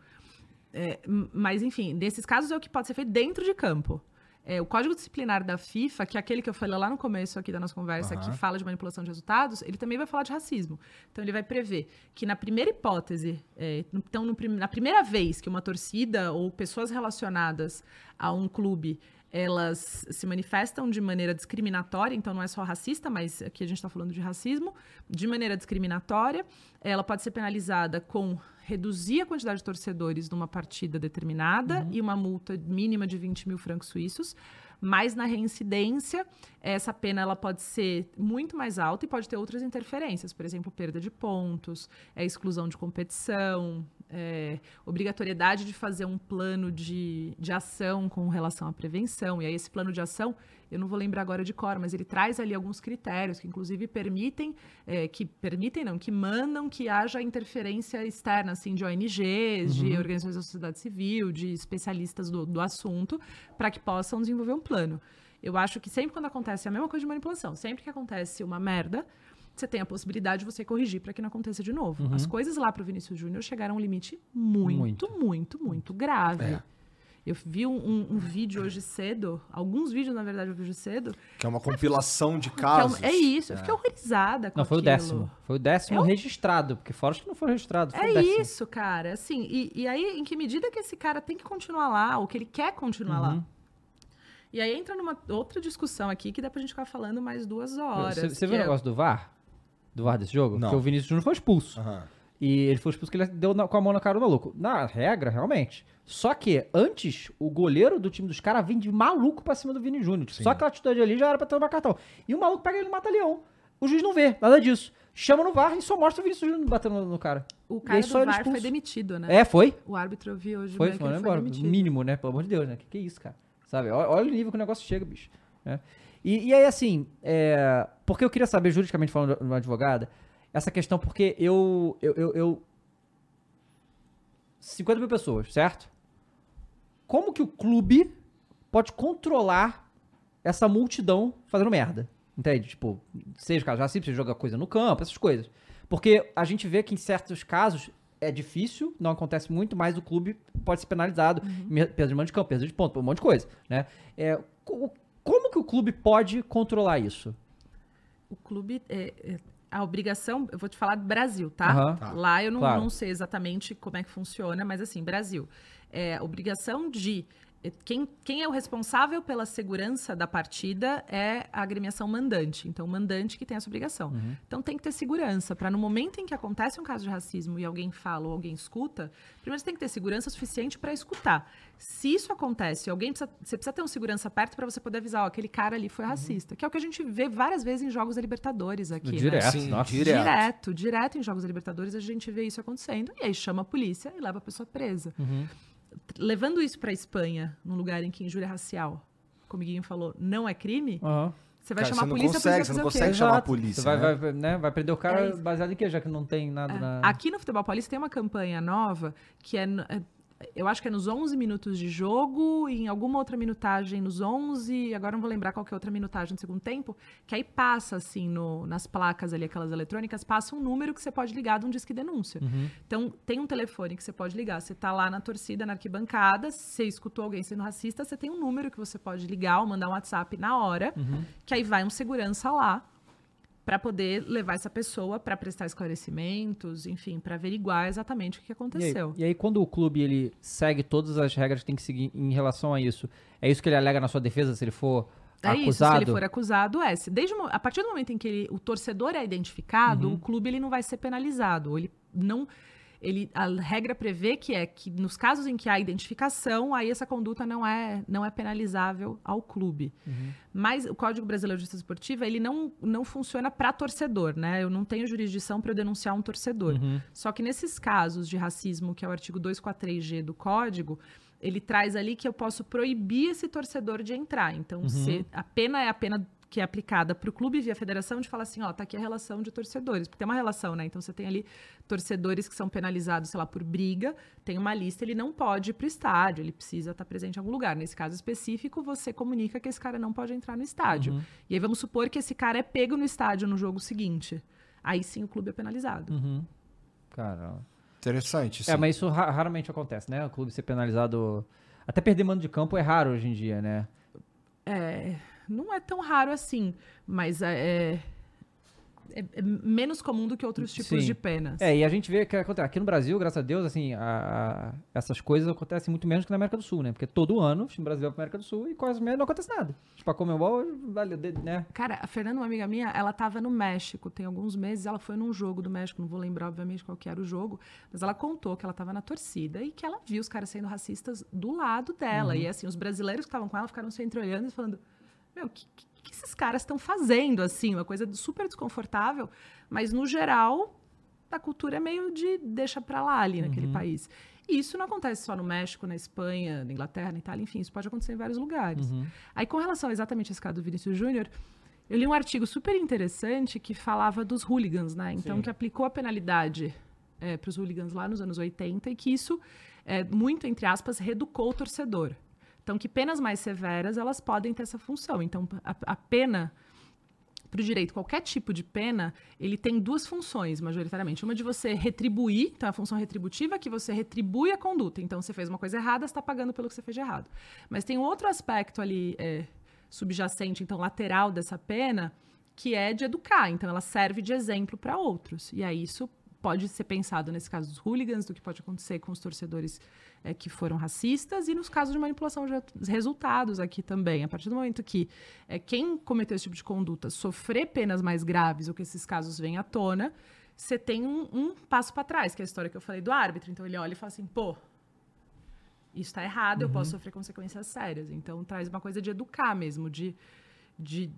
Mas, enfim, nesses casos é o que pode ser feito dentro de campo. É, o código disciplinar da FIFA, que é aquele que eu falei lá no começo aqui da nossa conversa, Aham. que fala de manipulação de resultados, ele também vai falar de racismo. Então, ele vai prever que na primeira hipótese, é, então, no na primeira vez que uma torcida ou pessoas relacionadas a um clube elas se manifestam de maneira discriminatória, então não é só racista, mas aqui a gente está falando de racismo, de maneira discriminatória, ela pode ser penalizada com reduzir a quantidade de torcedores numa partida determinada e uma multa mínima de 20 mil francos suíços, mas na reincidência, essa pena ela pode ser muito mais alta e pode ter outras interferências, por exemplo, perda de pontos, é, exclusão de competição, é, obrigatoriedade de fazer um plano de, de ação com relação à prevenção. E aí, esse plano de ação, eu não vou lembrar agora de cor, mas ele traz ali alguns critérios que, inclusive, permitem, é, que permitem, não, que mandam que haja interferência externa, assim, de ONGs, de organizações da sociedade civil, de especialistas do, do assunto, para que possam desenvolver um plano. Eu acho que sempre quando acontece a mesma coisa de manipulação, sempre que acontece uma merda, você tem a possibilidade de você corrigir para que não aconteça de novo. As coisas lá pro Vinícius Júnior chegaram a um limite muito, Muito. muito, muito, grave. É. Eu vi um, um- um vídeo hoje cedo, alguns vídeos, na verdade, eu vi hoje cedo. Que é uma compilação de é, um- casos. é isso, eu fiquei horrorizada com Não, foi o aquilo. décimo. Foi o décimo registrado, porque fora os que não foram registrados. Foi o É décimo. isso, cara. Assim, e, e aí, em que medida que esse cara tem que continuar lá, ou que ele quer continuar Uhum. lá? E aí entra numa outra discussão aqui que dá pra gente ficar falando mais duas horas. Você, viu o é- negócio do VAR? Do VAR desse jogo? Não. Porque o Vinícius Júnior foi expulso. Aham. E ele foi expulso porque ele deu na- com a mão na cara do maluco. Na regra, realmente. Só que antes, o goleiro do time dos caras vem de maluco pra cima do Vini Júnior. Sim. Só aquela atitude ali já era pra tomar cartão. E o maluco pega ele e mata leão. O juiz não vê, nada disso. Chama no VAR e só mostra o Vinícius Júnior batendo no, no cara. O cara do VAR foi expulso. demitido, né? É, foi? O árbitro eu vi hoje. Foi, que foi, ele embora. demitido. Mínimo, né? Pelo amor de Deus, né? Que que é isso, cara? Sabe? Olha, olha o nível que o negócio chega, bicho. né? E, e aí, assim, é, porque eu queria saber, juridicamente falando de uma advogada, essa questão, porque eu, eu, eu, eu- 50 mil pessoas, certo? Como que o clube pode controlar essa multidão fazendo merda? Entende? Tipo, seja caso racismo, seja jogar coisa no campo, essas coisas. Porque a gente vê que em certos casos é difícil, não acontece muito, mas o clube pode ser penalizado, me- perda de mão de campo, perda de ponto, um monte de coisa, né? É, co- como que o clube pode controlar isso? O clube. é- é- a obrigação, eu vou te falar do Brasil, tá? Aham. Tá. Lá eu não, Claro. não sei exatamente como é que funciona, mas assim, Brasil. É, a obrigação de quem, quem é o responsável pela segurança da partida é a agremiação mandante. Então, o mandante que tem essa obrigação. Uhum. Então, tem que ter segurança para no momento em que acontece um caso de racismo e alguém fala ou alguém escuta, primeiro você tem que ter segurança suficiente para escutar. Se isso acontece, alguém precisa, você precisa ter um segurança perto para você poder avisar, ó, aquele cara ali foi racista, que é o que a gente vê várias vezes em jogos da Libertadores aqui, né? Direto, Sim, nossa. direto. Direto, direto em jogos da Libertadores a gente vê isso acontecendo. E aí chama a polícia e leva a pessoa presa. Uhum. Levando isso para Espanha, num lugar em que injúria racial, como o Guiguinho falou, não é crime, Aham. você vai Cara, chamar você a polícia, consegue, a polícia você não consegue quê? chamar a polícia, Você vai, né? vai, né, vai prender o cara É baseado em quê? Já que não tem nada É. na... Aqui no Futebol Paulista tem uma campanha nova que é, é- eu acho que é nos 11 minutos de jogo, e em alguma outra minutagem nos 11, agora não vou lembrar qual que é outra minutagem do segundo tempo, que aí passa assim no- nas placas ali, aquelas eletrônicas, passa um número que você pode ligar de um disque denúncia. Uhum. Então, tem um telefone que você pode ligar. Você tá lá na torcida, na arquibancada, você escutou alguém sendo racista, você tem um número que você pode ligar ou mandar um WhatsApp na hora, Uhum. que aí vai um segurança lá para poder levar essa pessoa para prestar esclarecimentos, enfim, para averiguar exatamente o que E aí, aconteceu. e aí, quando o clube ele segue todas as regras que tem que seguir em relação a isso, é isso que ele alega na sua defesa se ele for É isso, se acusado? ele for acusado, é. Se Desde a partir do momento em que ele- o torcedor é identificado, Uhum. o clube ele não vai ser penalizado. Ou ele não. Ele, a regra prevê que é que nos casos em que há identificação, aí essa conduta não é, não é penalizável ao clube. Uhum. Mas o Código Brasileiro de Justiça Esportiva, ele não, não funciona para torcedor, né? Eu não tenho jurisdição para eu denunciar um torcedor. Uhum. Só que nesses casos de racismo, que é o artigo 243G do Código, ele traz ali que eu posso proibir esse torcedor de entrar. Então, se a pena é a pena que é aplicada para o clube via federação de falar assim, ó, tá aqui a relação de torcedores, porque tem uma relação, né? Então você tem ali torcedores que são penalizados, sei lá, por briga, tem uma lista, ele não pode ir pro estádio, ele precisa estar presente em algum lugar. Nesse caso específico, você comunica que esse cara não pode entrar no estádio. Uhum. E aí vamos supor que esse cara é pego no estádio no jogo seguinte. Aí sim o clube é penalizado. Uhum. Caramba. Interessante, sim. É, mas isso ra- raramente acontece, né? O clube ser penalizado. Até perder mando de campo é raro hoje em dia, né? É, não é tão raro assim, mas é, é- é menos comum do que outros tipos Sim. de penas. É, e a gente vê que acontece. Aqui no Brasil, graças a Deus, assim, a- a- essas coisas acontecem muito menos que na América do Sul, né? Porque todo ano o time brasileiro vai pra América do Sul e quase menos não acontece nada. Tipo, a Comembol, vale, né? Cara, a Fernanda, uma amiga minha, ela tava no México tem alguns meses, ela foi num jogo do México, não vou lembrar, obviamente, qual que era o jogo, mas ela contou que ela tava na torcida e que ela viu os caras sendo racistas do lado dela. E assim, os brasileiros que estavam com ela ficaram se entreolhando e falando: Meu, o que, que, esses caras estão fazendo, assim? Uma coisa super desconfortável, mas no geral, a cultura é meio de deixa pra lá ali naquele país. E isso não acontece só no México, na Espanha, na Inglaterra, na Itália, enfim, isso pode acontecer em vários lugares. Uhum. Aí, com relação exatamente a esse caso do Vinícius Júnior, eu li um artigo super interessante que falava dos hooligans, né? Então, Sim. que aplicou a penalidade para os hooligans lá nos anos 80 e que isso, é, muito entre aspas, reeducou o torcedor. Então, que penas mais severas, elas podem ter essa função. Então, a, a pena para o direito, qualquer tipo de pena, ele tem duas funções, majoritariamente. Uma de você retribuir, então a função retributiva, que você retribui a conduta. Então, você fez uma coisa errada, está pagando pelo que você fez de errado. Mas tem outro aspecto ali é, subjacente, então lateral dessa pena, que é de educar. Então, ela serve de exemplo para outros. E aí, isso pode ser pensado nesse caso dos hooligans, do que pode acontecer com os torcedores é, que foram racistas e nos casos de manipulação de resultados aqui também. A partir do momento que é, quem cometeu esse tipo de conduta sofrer penas mais graves ou que esses casos venham à tona, você tem um, um passo para trás, que é a história que eu falei do árbitro. Então ele olha e fala assim, pô, isso está errado, eu posso sofrer consequências sérias. Então traz uma coisa de educar mesmo, de, de,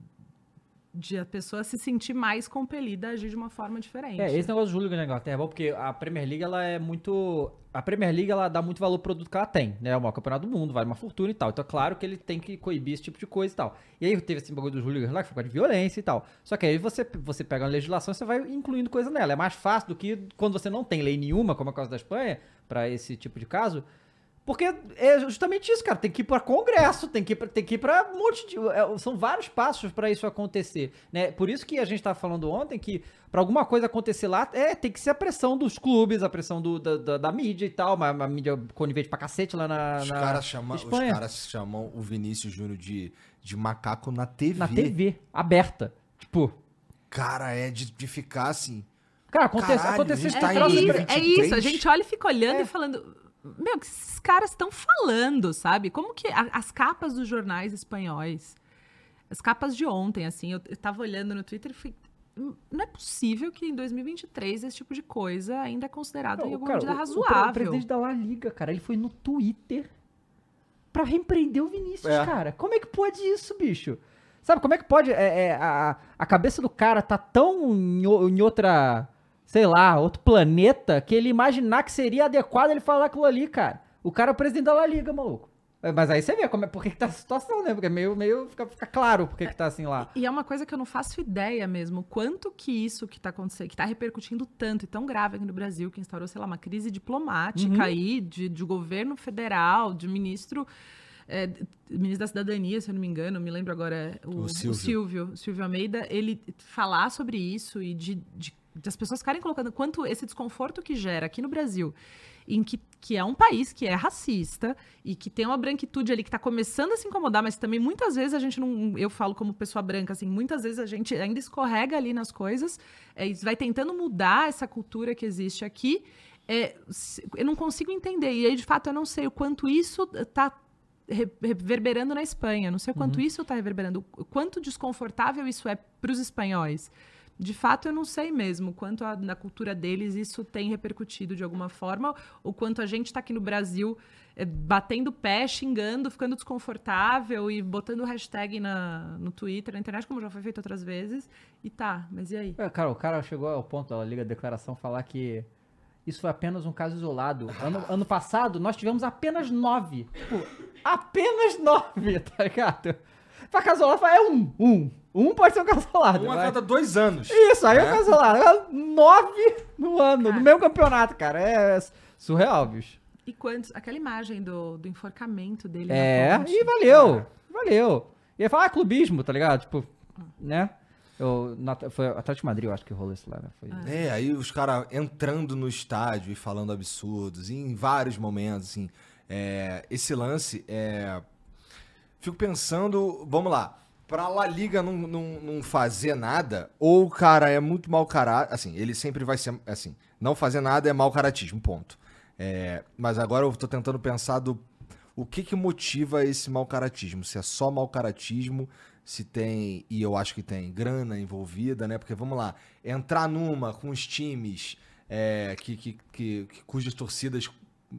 de a pessoa se sentir mais compelida a agir de uma forma diferente. É, esse negócio do Júlio na Inglaterra é bom porque a Premier League, ela é muito... A Premier League, ela dá muito valor pro produto que ela tem, né? É o maior campeonato do mundo, vale uma fortuna e tal. Então, é claro que ele tem que coibir esse tipo de coisa e tal. E aí teve esse bagulho dos hooligans lá, que foi de violência e tal. Só que aí você, você pega uma legislação e você vai incluindo coisa nela. É mais fácil do que quando você não tem lei nenhuma, como é o caso da Espanha, pra esse tipo de caso. Porque é justamente isso, cara. Tem que ir para Congresso, tem que ir pra, tem que ir para um monte de. é, são vários passos para isso acontecer. Né? Por isso que a gente estava falando ontem que para alguma coisa acontecer lá, é, tem que ser a pressão dos clubes, a pressão do, da, da, da mídia e tal. Uma, uma mídia conivente pra cacete lá na. Os na caras chamam, os caras chamam o Vinícius Júnior de, de macaco na TV. Na TV, aberta. Tipo. Cara, é de, de ficar assim. Cara, acontece, Caralho, aconteceu a gente esse tá em É, isso, 2023. é isso, a gente olha e fica olhando É. e falando. Meu, que esses caras estão falando, sabe? Como que. a- as capas dos jornais espanhóis. As capas de ontem, assim, eu, eu tava olhando no Twitter e fui. "Hum, Não é possível que em 2023 esse tipo de coisa ainda é considerado em alguma cara, medida o- o, razoável. pre- o presidente da La Liga, cara, ele foi no Twitter pra repreender o Vinícius, É. cara. Como é que pode isso, bicho? Sabe, como é que pode é, é, a, a cabeça do cara tá tão em, o- em outra, sei lá, outro planeta, que ele imaginar que seria adequado ele falar aquilo ali, cara. O cara é o presidente da La Liga, maluco. É, Mas aí você vê como é, por que que tá a situação, né? Porque é meio, meio fica, fica claro por que que tá assim lá. E é uma coisa que eu não faço ideia mesmo, quanto que isso que tá acontecendo, que tá repercutindo tanto e tão grave aqui no Brasil, que instaurou, sei lá, uma crise diplomática Uhum. aí, de, de governo federal, de ministro, é, ministro da cidadania, se eu não me engano, me lembro agora, o, O o Silvio. Silvio, o Silvio Almeida, ele falar sobre isso e de, de- das pessoas ficarem colocando quanto esse desconforto que gera aqui no Brasil, em que, que é um país que é racista e que tem uma branquitude ali que está começando a se incomodar, mas também muitas vezes a gente não. Eu falo como pessoa branca, assim, muitas vezes a gente ainda escorrega ali nas coisas, é, vai tentando mudar essa cultura que existe aqui. É, eu não consigo entender. E aí, de fato, eu não sei o quanto isso está reverberando na Espanha. Não sei o quanto isso está reverberando, o quanto desconfortável isso é para os espanhóis. De fato, eu não sei mesmo quanto a- na cultura deles isso tem repercutido de alguma forma, o quanto a gente está aqui no Brasil eh, batendo pé, xingando, ficando desconfortável e botando hashtag na, no Twitter, na internet, como já foi feito outras vezes. E tá, mas e aí? É, cara, o cara chegou ao ponto da Liga de Declaração falar que isso foi apenas um caso isolado. Ano, ano passado, nós tivemos apenas nove. Tipo, apenas nove, tá ligado? Pra caso isolado, é um. Um. Um pode ser um caso isolado. Um a cada dois anos. Isso, aí é um É. caso isolado. Agora, Nove no ano, Cara. no mesmo campeonato, cara. É surreal, bicho. E quantos. Aquela imagem do, do enforcamento dele. É, na ponte. e valeu. Valeu. Ia falar ah, clubismo, tá ligado? Tipo, né? Eu, na, foi Atlético de Madrid, eu acho que rolou isso lá, né? Foi, É, aí os caras entrando no estádio e falando absurdos, e em vários momentos, assim. é, esse lance, é, fico pensando, vamos lá, pra La Liga não, não, não fazer nada, ou o cara é muito mau caráter, assim, ele sempre vai ser, assim, não fazer nada é mau caratismo, ponto. É, mas agora eu tô tentando pensar do o que que motiva esse mau caratismo, se é só mau caratismo, se tem, e eu acho que tem grana envolvida, né? Porque vamos lá, entrar numa com os times é, que, que, que- que- cujas torcidas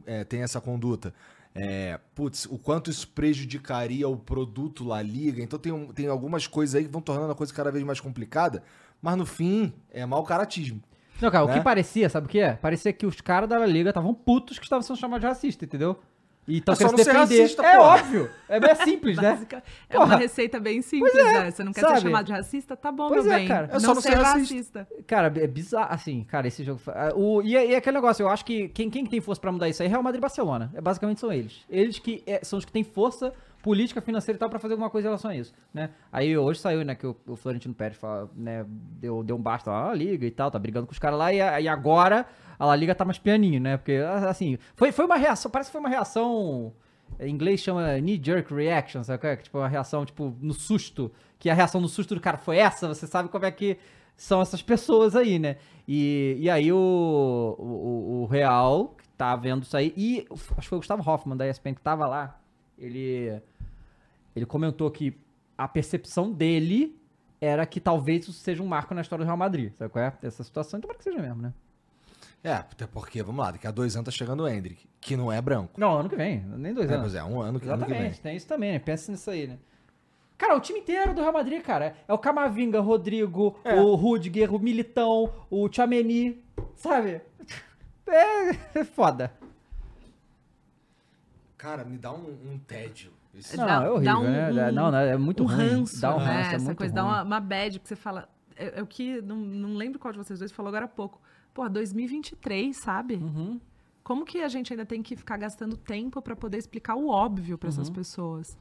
é, têm essa conduta. É, putz, o quanto isso prejudicaria o produto La Liga. Então tem, tem algumas coisas aí que vão tornando a coisa cada vez mais complicada, mas no fim é mau caratismo. Não, cara, o né? que parecia, sabe o que é? Parecia que os caras da La Liga estavam putos que estavam sendo chamados de racista, entendeu? E estão É só querendo não defender. racista, é porra. óbvio. É bem simples, né? É uma receita bem simples, é, né? Você não quer sabe? ser chamado de racista? Tá bom, Pois meu é, bem. cara. É só não ser racista. Cara, é bizarro, assim, cara, esse jogo... ah, O, e, e aquele negócio, eu acho que quem, quem que tem força pra mudar isso aí é Real Madrid e Barcelona. É, basicamente são eles. Eles que é, são os que têm força política, financeira e tal pra fazer alguma coisa em relação a isso, né? Aí hoje saiu, né, que o, o Florentino Pérez fala, né, deu, deu um basta lá na Liga e tal, tá brigando com os caras lá e, e agora a La Liga tá mais pianinho, né? Porque, assim, foi, foi uma reação, parece que foi uma reação... Em inglês chama knee-jerk reaction, sabe? é? Tipo, uma reação, tipo, no susto. Que a reação no susto do cara foi essa, você sabe como é que são essas pessoas aí, né? E, e aí o, o, o- Real, que tá vendo isso aí, e acho que foi o Gustavo Hoffman da ESPN que tava lá, ele, ele comentou que a percepção dele era que talvez isso seja um marco na história do Real Madrid, sabe qual é? Essa situação, então para que seja mesmo, né? É, até porque, vamos lá, daqui a dois anos tá chegando o Hendrick, que não é branco. Não, ano que vem, nem dois É, anos. pois é, um ano, que- ano que vem. Exatamente, tem isso também, né? Pensa nisso aí, né? Cara, o time inteiro do Real Madrid, cara. É o Camavinga, Rodrigo, É. o Rudiger, o Militão, o Chameni, sabe? É, é foda. Cara, me dá um, um tédio. Esse- Não, Dá- é horrível, dá um- né? um- não, não, é muito um ruim. ranço, dá um né? ranço, é Essa muito coisa dá ruim. uma, uma bad que você fala. É, é o que. Não, não lembro qual de vocês dois falou agora há pouco. Pô, 2023, sabe? Uhum. Como que a gente ainda tem que ficar gastando tempo pra poder explicar o óbvio pra Uhum. essas pessoas?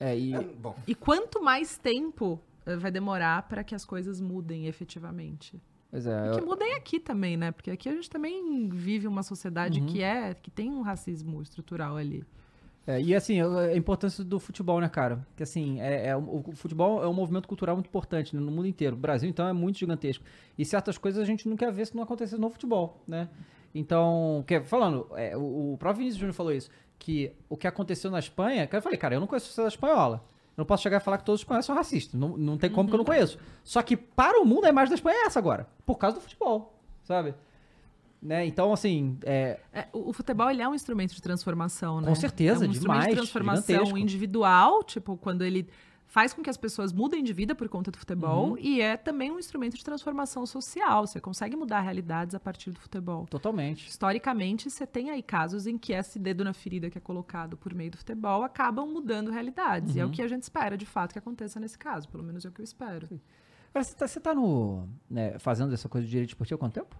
É, e... É, bom, E quanto mais tempo eh, vai demorar pra que as coisas mudem efetivamente? Pois é, E eu- que mudem aqui também, né? Porque aqui a gente também vive uma sociedade Uhum. que é que tem um racismo estrutural ali. É, e assim, a importância do futebol, né, cara? Que assim, é, é o futebol é um movimento cultural muito importante né, no mundo inteiro. O Brasil, então, é muito gigantesco. E certas coisas a gente não quer ver se não acontecer no futebol, né? Então, que, falando, é, o, o próprio Vinícius Júnior falou isso, que o que aconteceu na Espanha, que eu falei, cara, eu não conheço a sociedade espanhola. Eu não posso chegar e falar que todos os espanhóis são racistas. Não, não tem como que eu não conheço. Só que para o mundo a imagem da Espanha é essa agora. Por causa do futebol, sabe? Né? Então, assim, é, É, o, futebol ele é um instrumento de transformação, né? Com certeza, é um instrumento demais, de transformação gigantesco. individual, tipo, quando ele faz com que as pessoas mudem de vida por conta do futebol, Uhum. e é também um instrumento de transformação social. Você consegue mudar realidades a partir do futebol. totalmente. Historicamente, você tem aí casos em que esse dedo na ferida que é colocado por meio do futebol acabam mudando realidades. E é o Uhum. que a gente espera, de fato, que aconteça nesse caso. Pelo menos é o que eu espero. Agora, você tá, você tá no, né, fazendo essa coisa de direito esportivo há quanto tempo?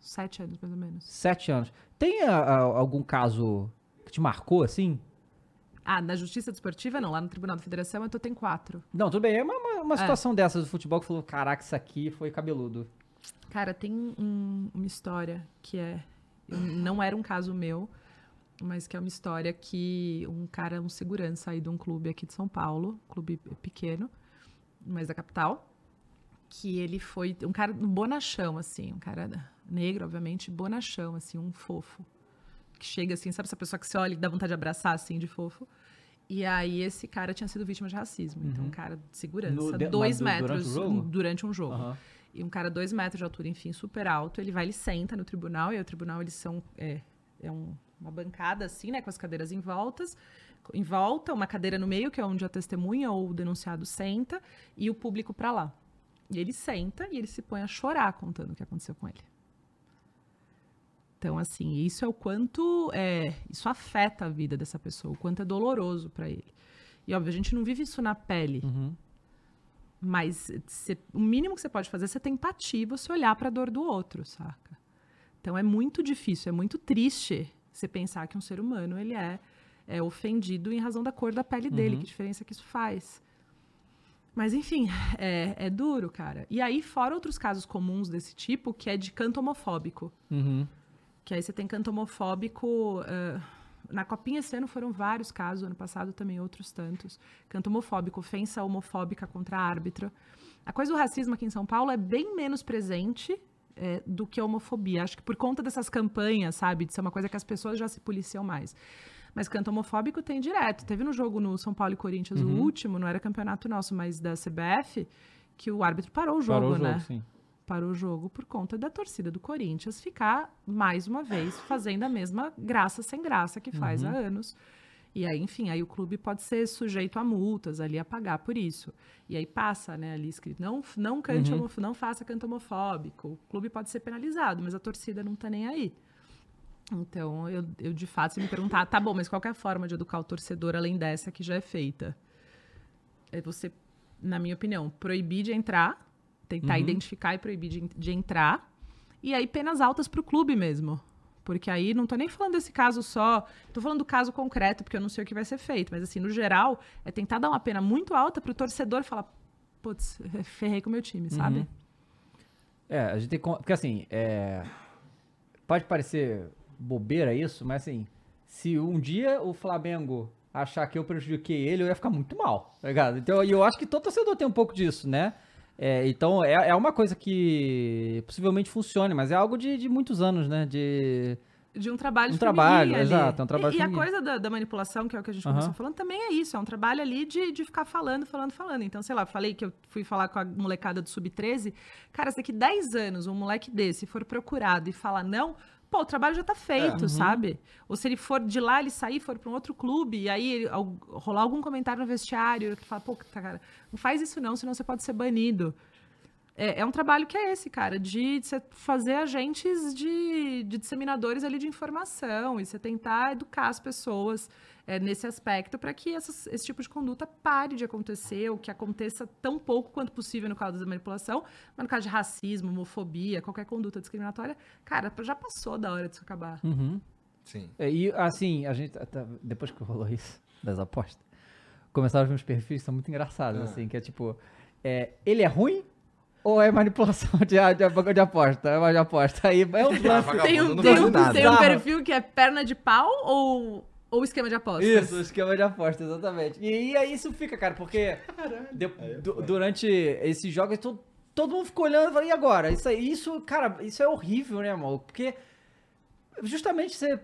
Sete anos, mais ou menos. Sete anos. Tem a- a- algum caso que te marcou, assim? Ah, na Justiça Desportiva, não. Lá no Tribunal da Federação, eu tô, tem quatro. Não, tudo bem. É uma, uma- uma É. situação dessas do futebol que falou, caraca, isso aqui foi cabeludo. Cara, tem um- uma história que é. não era um caso meu, mas que é uma história que um cara, um segurança aí de um clube aqui de São Paulo, clube pequeno, mas da capital, que ele foi. Um cara um bonachão, assim, um cara negro, obviamente, bonachão, assim, um fofo. Que chega assim, sabe essa pessoa que você olha e dá vontade de abraçar, assim, de fofo? E aí esse cara tinha sido vítima de racismo. Então, um cara de segurança, No- de- dois durante metros o jogo? durante um jogo. Aham. E um cara dois metros de altura, enfim, super alto, ele vai, ele senta no tribunal, e aí o tribunal, eles são, é, é um- uma bancada assim, né, com as cadeiras em voltas, em volta, uma cadeira no meio, que é onde a testemunha ou o denunciado senta, e o público pra lá. E ele senta e ele se põe a chorar contando o que aconteceu com ele. Então, assim, isso é o quanto é, isso afeta a vida dessa pessoa, o quanto é doloroso pra ele. E óbvio, a gente não vive isso na pele, Uhum. mas cê- o mínimo que você pode fazer é você ter empatia e você olhar para a dor do outro, saca? Então é muito difícil, é muito triste você pensar que um ser humano ele é, é ofendido em razão da cor da pele dele, Uhum. que diferença que isso faz. Mas enfim, é, é duro, cara. E aí, fora outros casos comuns desse tipo, que é de canto homofóbico. Uhum. Que aí você tem canto homofóbico. ah, na Copinha esse ano foram vários casos, ano passado também outros tantos. Canto homofóbico, ofensa homofóbica contra árbitro. A coisa do racismo aqui em São Paulo é bem menos presente é, do que a homofobia. Acho que por conta dessas campanhas, sabe, de ser uma coisa que as pessoas já se policiam mais. Mas canto homofóbico tem direto. Teve no jogo no São Paulo e Corinthians, o último, não era campeonato nosso, mas da CBF, que o árbitro parou o jogo, Parou o jogo, né? sim. parou o jogo por conta da torcida do Corinthians ficar, mais uma vez, fazendo a mesma graça sem graça que faz há anos. E aí, enfim, aí o clube pode ser sujeito a multas ali, a pagar por isso. E aí passa, né, ali escrito, não, não cante, Uhum. homof- não faça canto homofóbico. O clube pode ser penalizado, mas a torcida não tá nem aí. Então, eu, eu de fato, se me perguntar, tá bom, mas qual é a forma de educar o torcedor além dessa que já é feita? É você, na minha opinião, proibir de entrar, tentar Uhum. identificar e proibir de, de entrar, e aí penas altas pro clube mesmo. Porque aí não tô nem falando desse caso só, tô falando do caso concreto, porque eu não sei o que vai ser feito, mas assim, no geral, é tentar dar uma pena muito alta pro torcedor falar, putz, ferrei com o meu time, sabe? Uhum. É, a gente tem. Porque assim, é, pode parecer bobeira isso, mas assim, se um dia o Flamengo achar que eu prejudiquei ele, eu ia ficar muito mal, tá ligado? Então, e eu acho que todo torcedor tem um pouco disso, né? É, então, é, é uma coisa que possivelmente funcione, mas é algo de, de muitos anos, né? De. De um trabalho Um de trabalho, exato, um trabalho E, e a coisa da, da manipulação, que é o que a gente começou falando, também é isso. É um trabalho ali de, de ficar falando, falando, falando. Então, sei lá, falei que eu fui falar com a molecada do Sub-13. Cara, se daqui 10 anos um moleque desse for procurado e falar não, pô, o trabalho já tá feito, uhum. sabe? Ou se ele for de lá, ele sair, for para um outro clube, e aí ele- al- rolar algum comentário no vestiário, que fala, pô, tá, cara, não faz isso não, senão você pode ser banido. É, é um trabalho que é esse, cara, de você fazer agentes de, de disseminadores ali de informação e você tentar educar as pessoas é, nesse aspecto para que essas- esse tipo de conduta pare de acontecer, ou que aconteça tão pouco quanto possível no caso da manipulação, mas no caso de racismo, homofobia, qualquer conduta discriminatória, cara, já passou da hora disso acabar. Uhum. Sim. É, E assim, a gente. Depois que rolou isso, das apostas, começaram a ver uns perfis que são muito engraçados, Ah. assim, que é tipo. é, ele é ruim ou é manipulação de, de, de aposta? É uma de aposta. Aí é um lance. Vagabundo Tem um, tem um- tem um perfil que é perna de pau ou, ou esquema de apostas? Isso, esquema de aposta, exatamente. E, e aí isso fica, cara, porque de- du- durante esses jogos, todo, todo mundo ficou olhando e falou, e agora? Isso, isso, cara, isso é horrível, né, maluco? Porque justamente você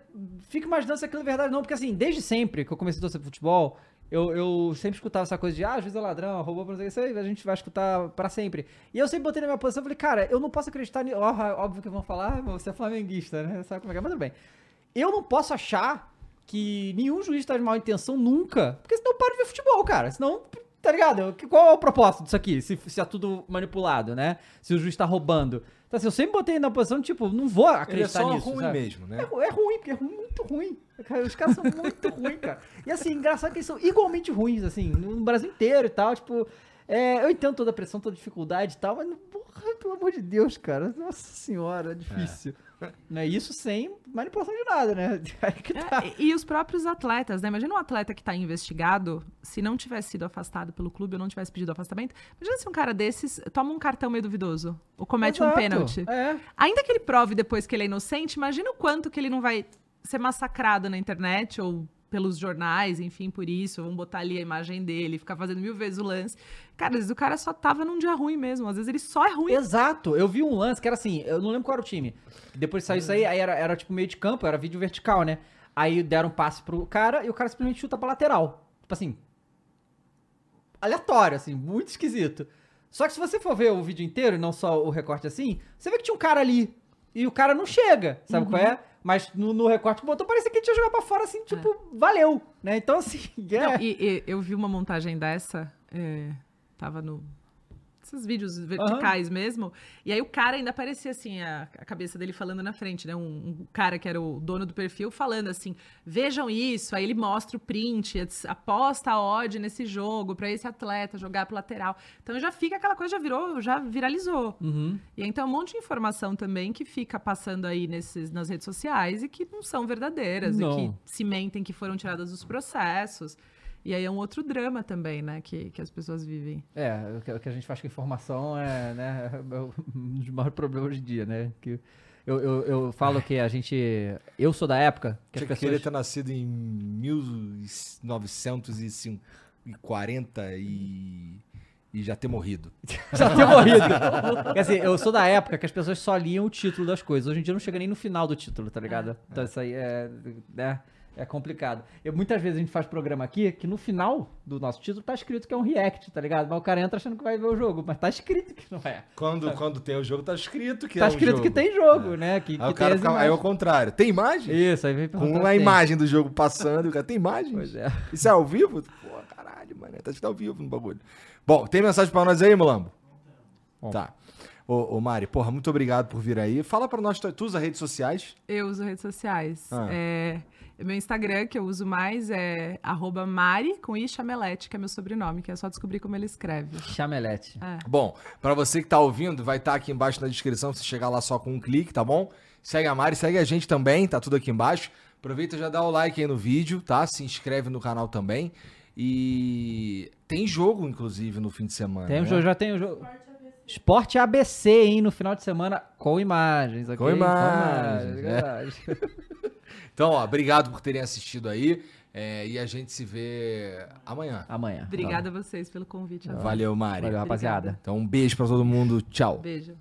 fica imaginando se aquilo é verdade ou não. Porque assim, desde sempre que eu comecei a torcer futebol, eu, eu sempre escutava essa coisa de, ah, juiz é ladrão, roubou, não sei o que, isso aí a gente vai escutar pra sempre. E eu sempre botei na minha posição e falei, cara, eu não posso acreditar nisso. Óbvio que vão falar, ah, você é flamenguista, né? Sabe como é que é? Mas tudo bem. Eu não posso achar que nenhum juiz tá de mal intenção nunca. Porque senão para de ver futebol, cara. Senão, tá ligado? Que- Qual é o propósito disso aqui? Se, se é tudo manipulado, né? Se o juiz tá roubando. Então, assim, eu sempre botei na posição, tipo, não vou Ele é acreditar só nisso. ruim sabe? mesmo, né? É, é ruim, porque é muito ruim. Cara, Os caras são muito ruins, cara. E assim, engraçado que eles são igualmente ruins, assim, no Brasil inteiro e tal. Tipo, é, eu entendo toda a pressão, toda a dificuldade e tal, mas, porra, pelo amor de Deus, cara. Nossa senhora, é difícil. Né? Isso sem manipulação de nada, né? Que tá. É, e, os próprios atletas, né? Imagina um atleta que tá investigado, se não tivesse sido afastado pelo clube ou não tivesse pedido afastamento. Imagina se um cara desses toma um cartão meio duvidoso ou comete um Exato. pênalti. É. Ainda que ele prove depois que ele é inocente, imagina o quanto que ele não vai ser massacrado na internet ou pelos jornais, enfim, por isso, vão botar ali a imagem dele, ficar fazendo mil vezes o lance. Cara, às vezes o cara só tava num dia ruim mesmo, às vezes ele só é ruim. Exato, eu vi um lance que era assim, eu não lembro qual era o time. Depois saiu isso aí, aí era, era tipo meio de campo, era vídeo vertical, né? Aí deram um passe pro cara e o cara simplesmente chuta pra lateral. Tipo assim. Aleatório, assim, muito esquisito. Só que se você for ver o vídeo inteiro e não só o recorte assim, você vê que tinha um cara ali. E o cara não chega, sabe qual é? Mas no, no recorte que botou, parecia que ele tinha jogado pra fora assim, tipo, valeu, né? Então assim, é. Não, e, e eu vi uma montagem dessa, é, tava no. Esses vídeos verticais mesmo. E aí o cara ainda aparecia assim, a, a cabeça dele falando na frente, né? Um, um cara que era o dono do perfil falando assim: vejam isso. Aí ele mostra o print, aposta a odd nesse jogo pra esse atleta jogar pro lateral. Então já fica aquela coisa, já virou, já viralizou. Uhum. E aí, então, um monte de informação também que fica passando aí nesses, nas redes sociais e que não são verdadeiras Não. e que se mentem que foram tiradas dos processos. E aí é um outro drama também, né, que, que as pessoas vivem. É, o que, o que a gente faz com informação é, né, é o- um dos maiores problemas hoje em dia, né? Que eu, eu, eu falo que a gente. Eu sou da época que Tinha as que querer pessoas. ter nascido em 1940 e, e já ter morrido. Já ter morrido. Quer dizer, eu sou da época que as pessoas só liam o título das coisas. Hoje em dia não chega nem no final do título, tá ligado? Então isso aí é. Né, é complicado. Eu, muitas vezes a gente faz programa aqui que no final do nosso título tá escrito que é um react, tá ligado? Mas o cara entra achando que vai ver o jogo, mas tá escrito que não é. Quando, quando tem o jogo, tá escrito que tá é um escrito jogo. que tem jogo, né? Que, Aí que o cara tem as fica, aí é o contrário. Tem imagem? Isso, aí vem Com a imagem do jogo passando, o cara tem imagem? Pois é. Isso é ao vivo? Pô, caralho, mano. Tá escrito ao vivo no bagulho. Bom, tem mensagem pra nós aí, Mulambo? Bom. Tá. Ô, ô, Mari, porra, muito obrigado por vir aí. Fala pra nós, tu tu usa redes sociais? Eu uso redes sociais. Ah. É, meu Instagram, que eu uso mais, é arroba Mari, com I Chamelete, que é meu sobrenome, que é só descobrir como ele escreve. Chamelete. É. Bom, pra você que tá ouvindo, vai estar aqui embaixo na descrição, você chegar lá só com um clique, tá bom? Segue a Mari, segue a gente também, tá tudo aqui embaixo. Aproveita e já dá o like aí no vídeo, tá? Se inscreve no canal também. E tem jogo, inclusive, no fim de semana. Tem um né? jogo, já tem o jogo. Esporte ABC, hein, no final de semana, com imagens, ok? Com imagens, Com imagens. Então, ó, obrigado por terem assistido aí. é, e a gente se vê amanhã. Amanhã. Obrigada a vocês pelo convite. Valeu, Mari. Valeu, rapaziada. Então, um beijo pra todo mundo. Tchau. Beijo.